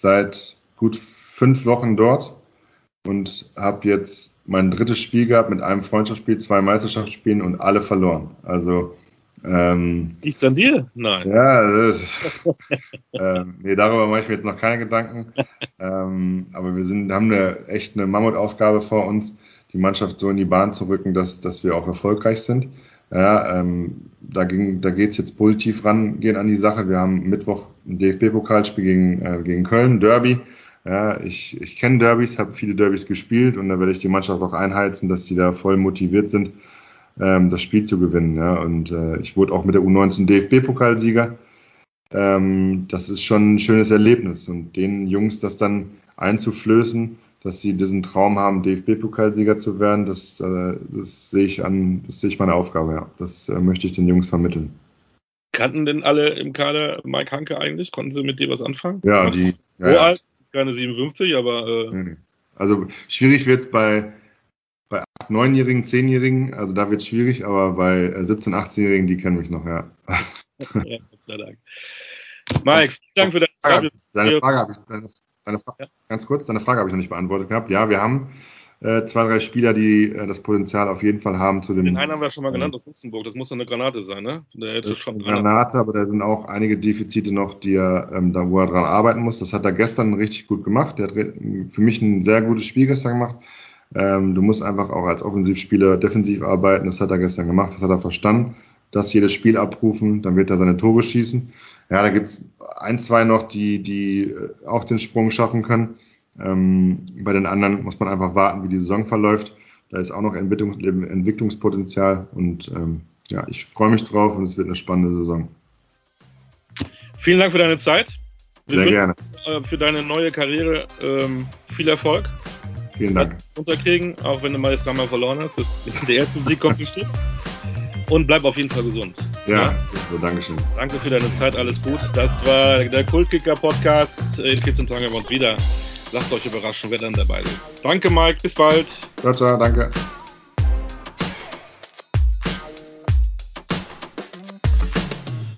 seit gut fünf Wochen dort und habe jetzt mein drittes Spiel gehabt mit einem Freundschaftsspiel, zwei Meisterschaftsspielen und alle verloren. Also ähm, Liegt's an dir? Nein. Ja, das ist, ähm, nee, darüber mache ich mir jetzt noch keine Gedanken. ähm, aber wir sind, haben eine echt eine Mammutaufgabe vor uns, die Mannschaft so in die Bahn zu rücken, dass, dass wir auch erfolgreich sind. Ja, ähm, da, ging, da geht's jetzt positiv rangehen an die Sache. Wir haben Mittwoch ein DFB-Pokalspiel gegen, äh, gegen Köln, Derby. Ja, ich ich kenne Derbys, habe viele Derbys gespielt und da werde ich die Mannschaft auch einheizen, dass sie da voll motiviert sind, ähm, das Spiel zu gewinnen. Ja. Und äh, ich wurde auch mit der U19 DFB-Pokalsieger. Ähm, das ist schon ein schönes Erlebnis und den Jungs das dann einzuflößen, dass sie diesen Traum haben, DFB-Pokalsieger zu werden, das, äh, das sehe ich an, das sehe ich meine Aufgabe, ja. Das äh, möchte ich den Jungs vermitteln. Kannten denn alle im Kader Mike Hanke eigentlich? Konnten sie mit dir was anfangen? Ja, die. Ja, ja. alt? Ist keine 57, aber. Äh. Also schwierig wird es bei, bei 8-, 9-Jährigen, 10-Jährigen, also da wird es schwierig, aber bei 17-, äh, 18-Jährigen, die kennen mich noch, ja. ja, Gott sei Dank. Mike, vielen Dank für deine Zeit. Deine Frage habe ich, Deine ja. Ganz kurz, deine Frage habe ich noch nicht beantwortet gehabt. Ja, wir haben äh, zwei, drei Spieler, die äh, das Potenzial auf jeden Fall haben zu dem. Den einen haben wir schon mal genannt aus Luxemburg. Das muss doch eine Granate sein, ne? Der hätte schon eine Granate, Granate, aber da sind auch einige Defizite noch, die er, ähm, da wo er dran arbeiten muss. Das hat er gestern richtig gut gemacht. Der hat für mich ein sehr gutes Spiel gestern gemacht. Ähm, du musst einfach auch als Offensivspieler defensiv arbeiten. Das hat er gestern gemacht. Das hat er verstanden. Das jedes Spiel abrufen, dann wird er seine Tore schießen. Ja, da gibt's ein, zwei noch, die, die äh, auch den Sprung schaffen können. Ähm, bei den anderen muss man einfach warten, wie die Saison verläuft. Da ist auch noch Entwicklungs Entwicklungspotenzial und ähm, ja, ich freue mich drauf und es wird eine spannende Saison. Vielen Dank für deine Zeit. Wir Sehr gerne. Äh, für deine neue Karriere ähm, viel Erfolg. Vielen Dank. Unterkriegen, auch wenn du mal jetzt dreimal verloren hast. Das, der erste Sieg kommt bestimmt. und bleib auf jeden Fall gesund. Ja, ja? so, Dankeschön. Danke für deine Zeit, alles gut. Das war der Kultkicker-Podcast. In 14 Tagen haben wir uns wieder. Lasst euch überraschen, wer dann dabei ist. Danke, Mike. Bis bald. Ciao, ciao. Danke.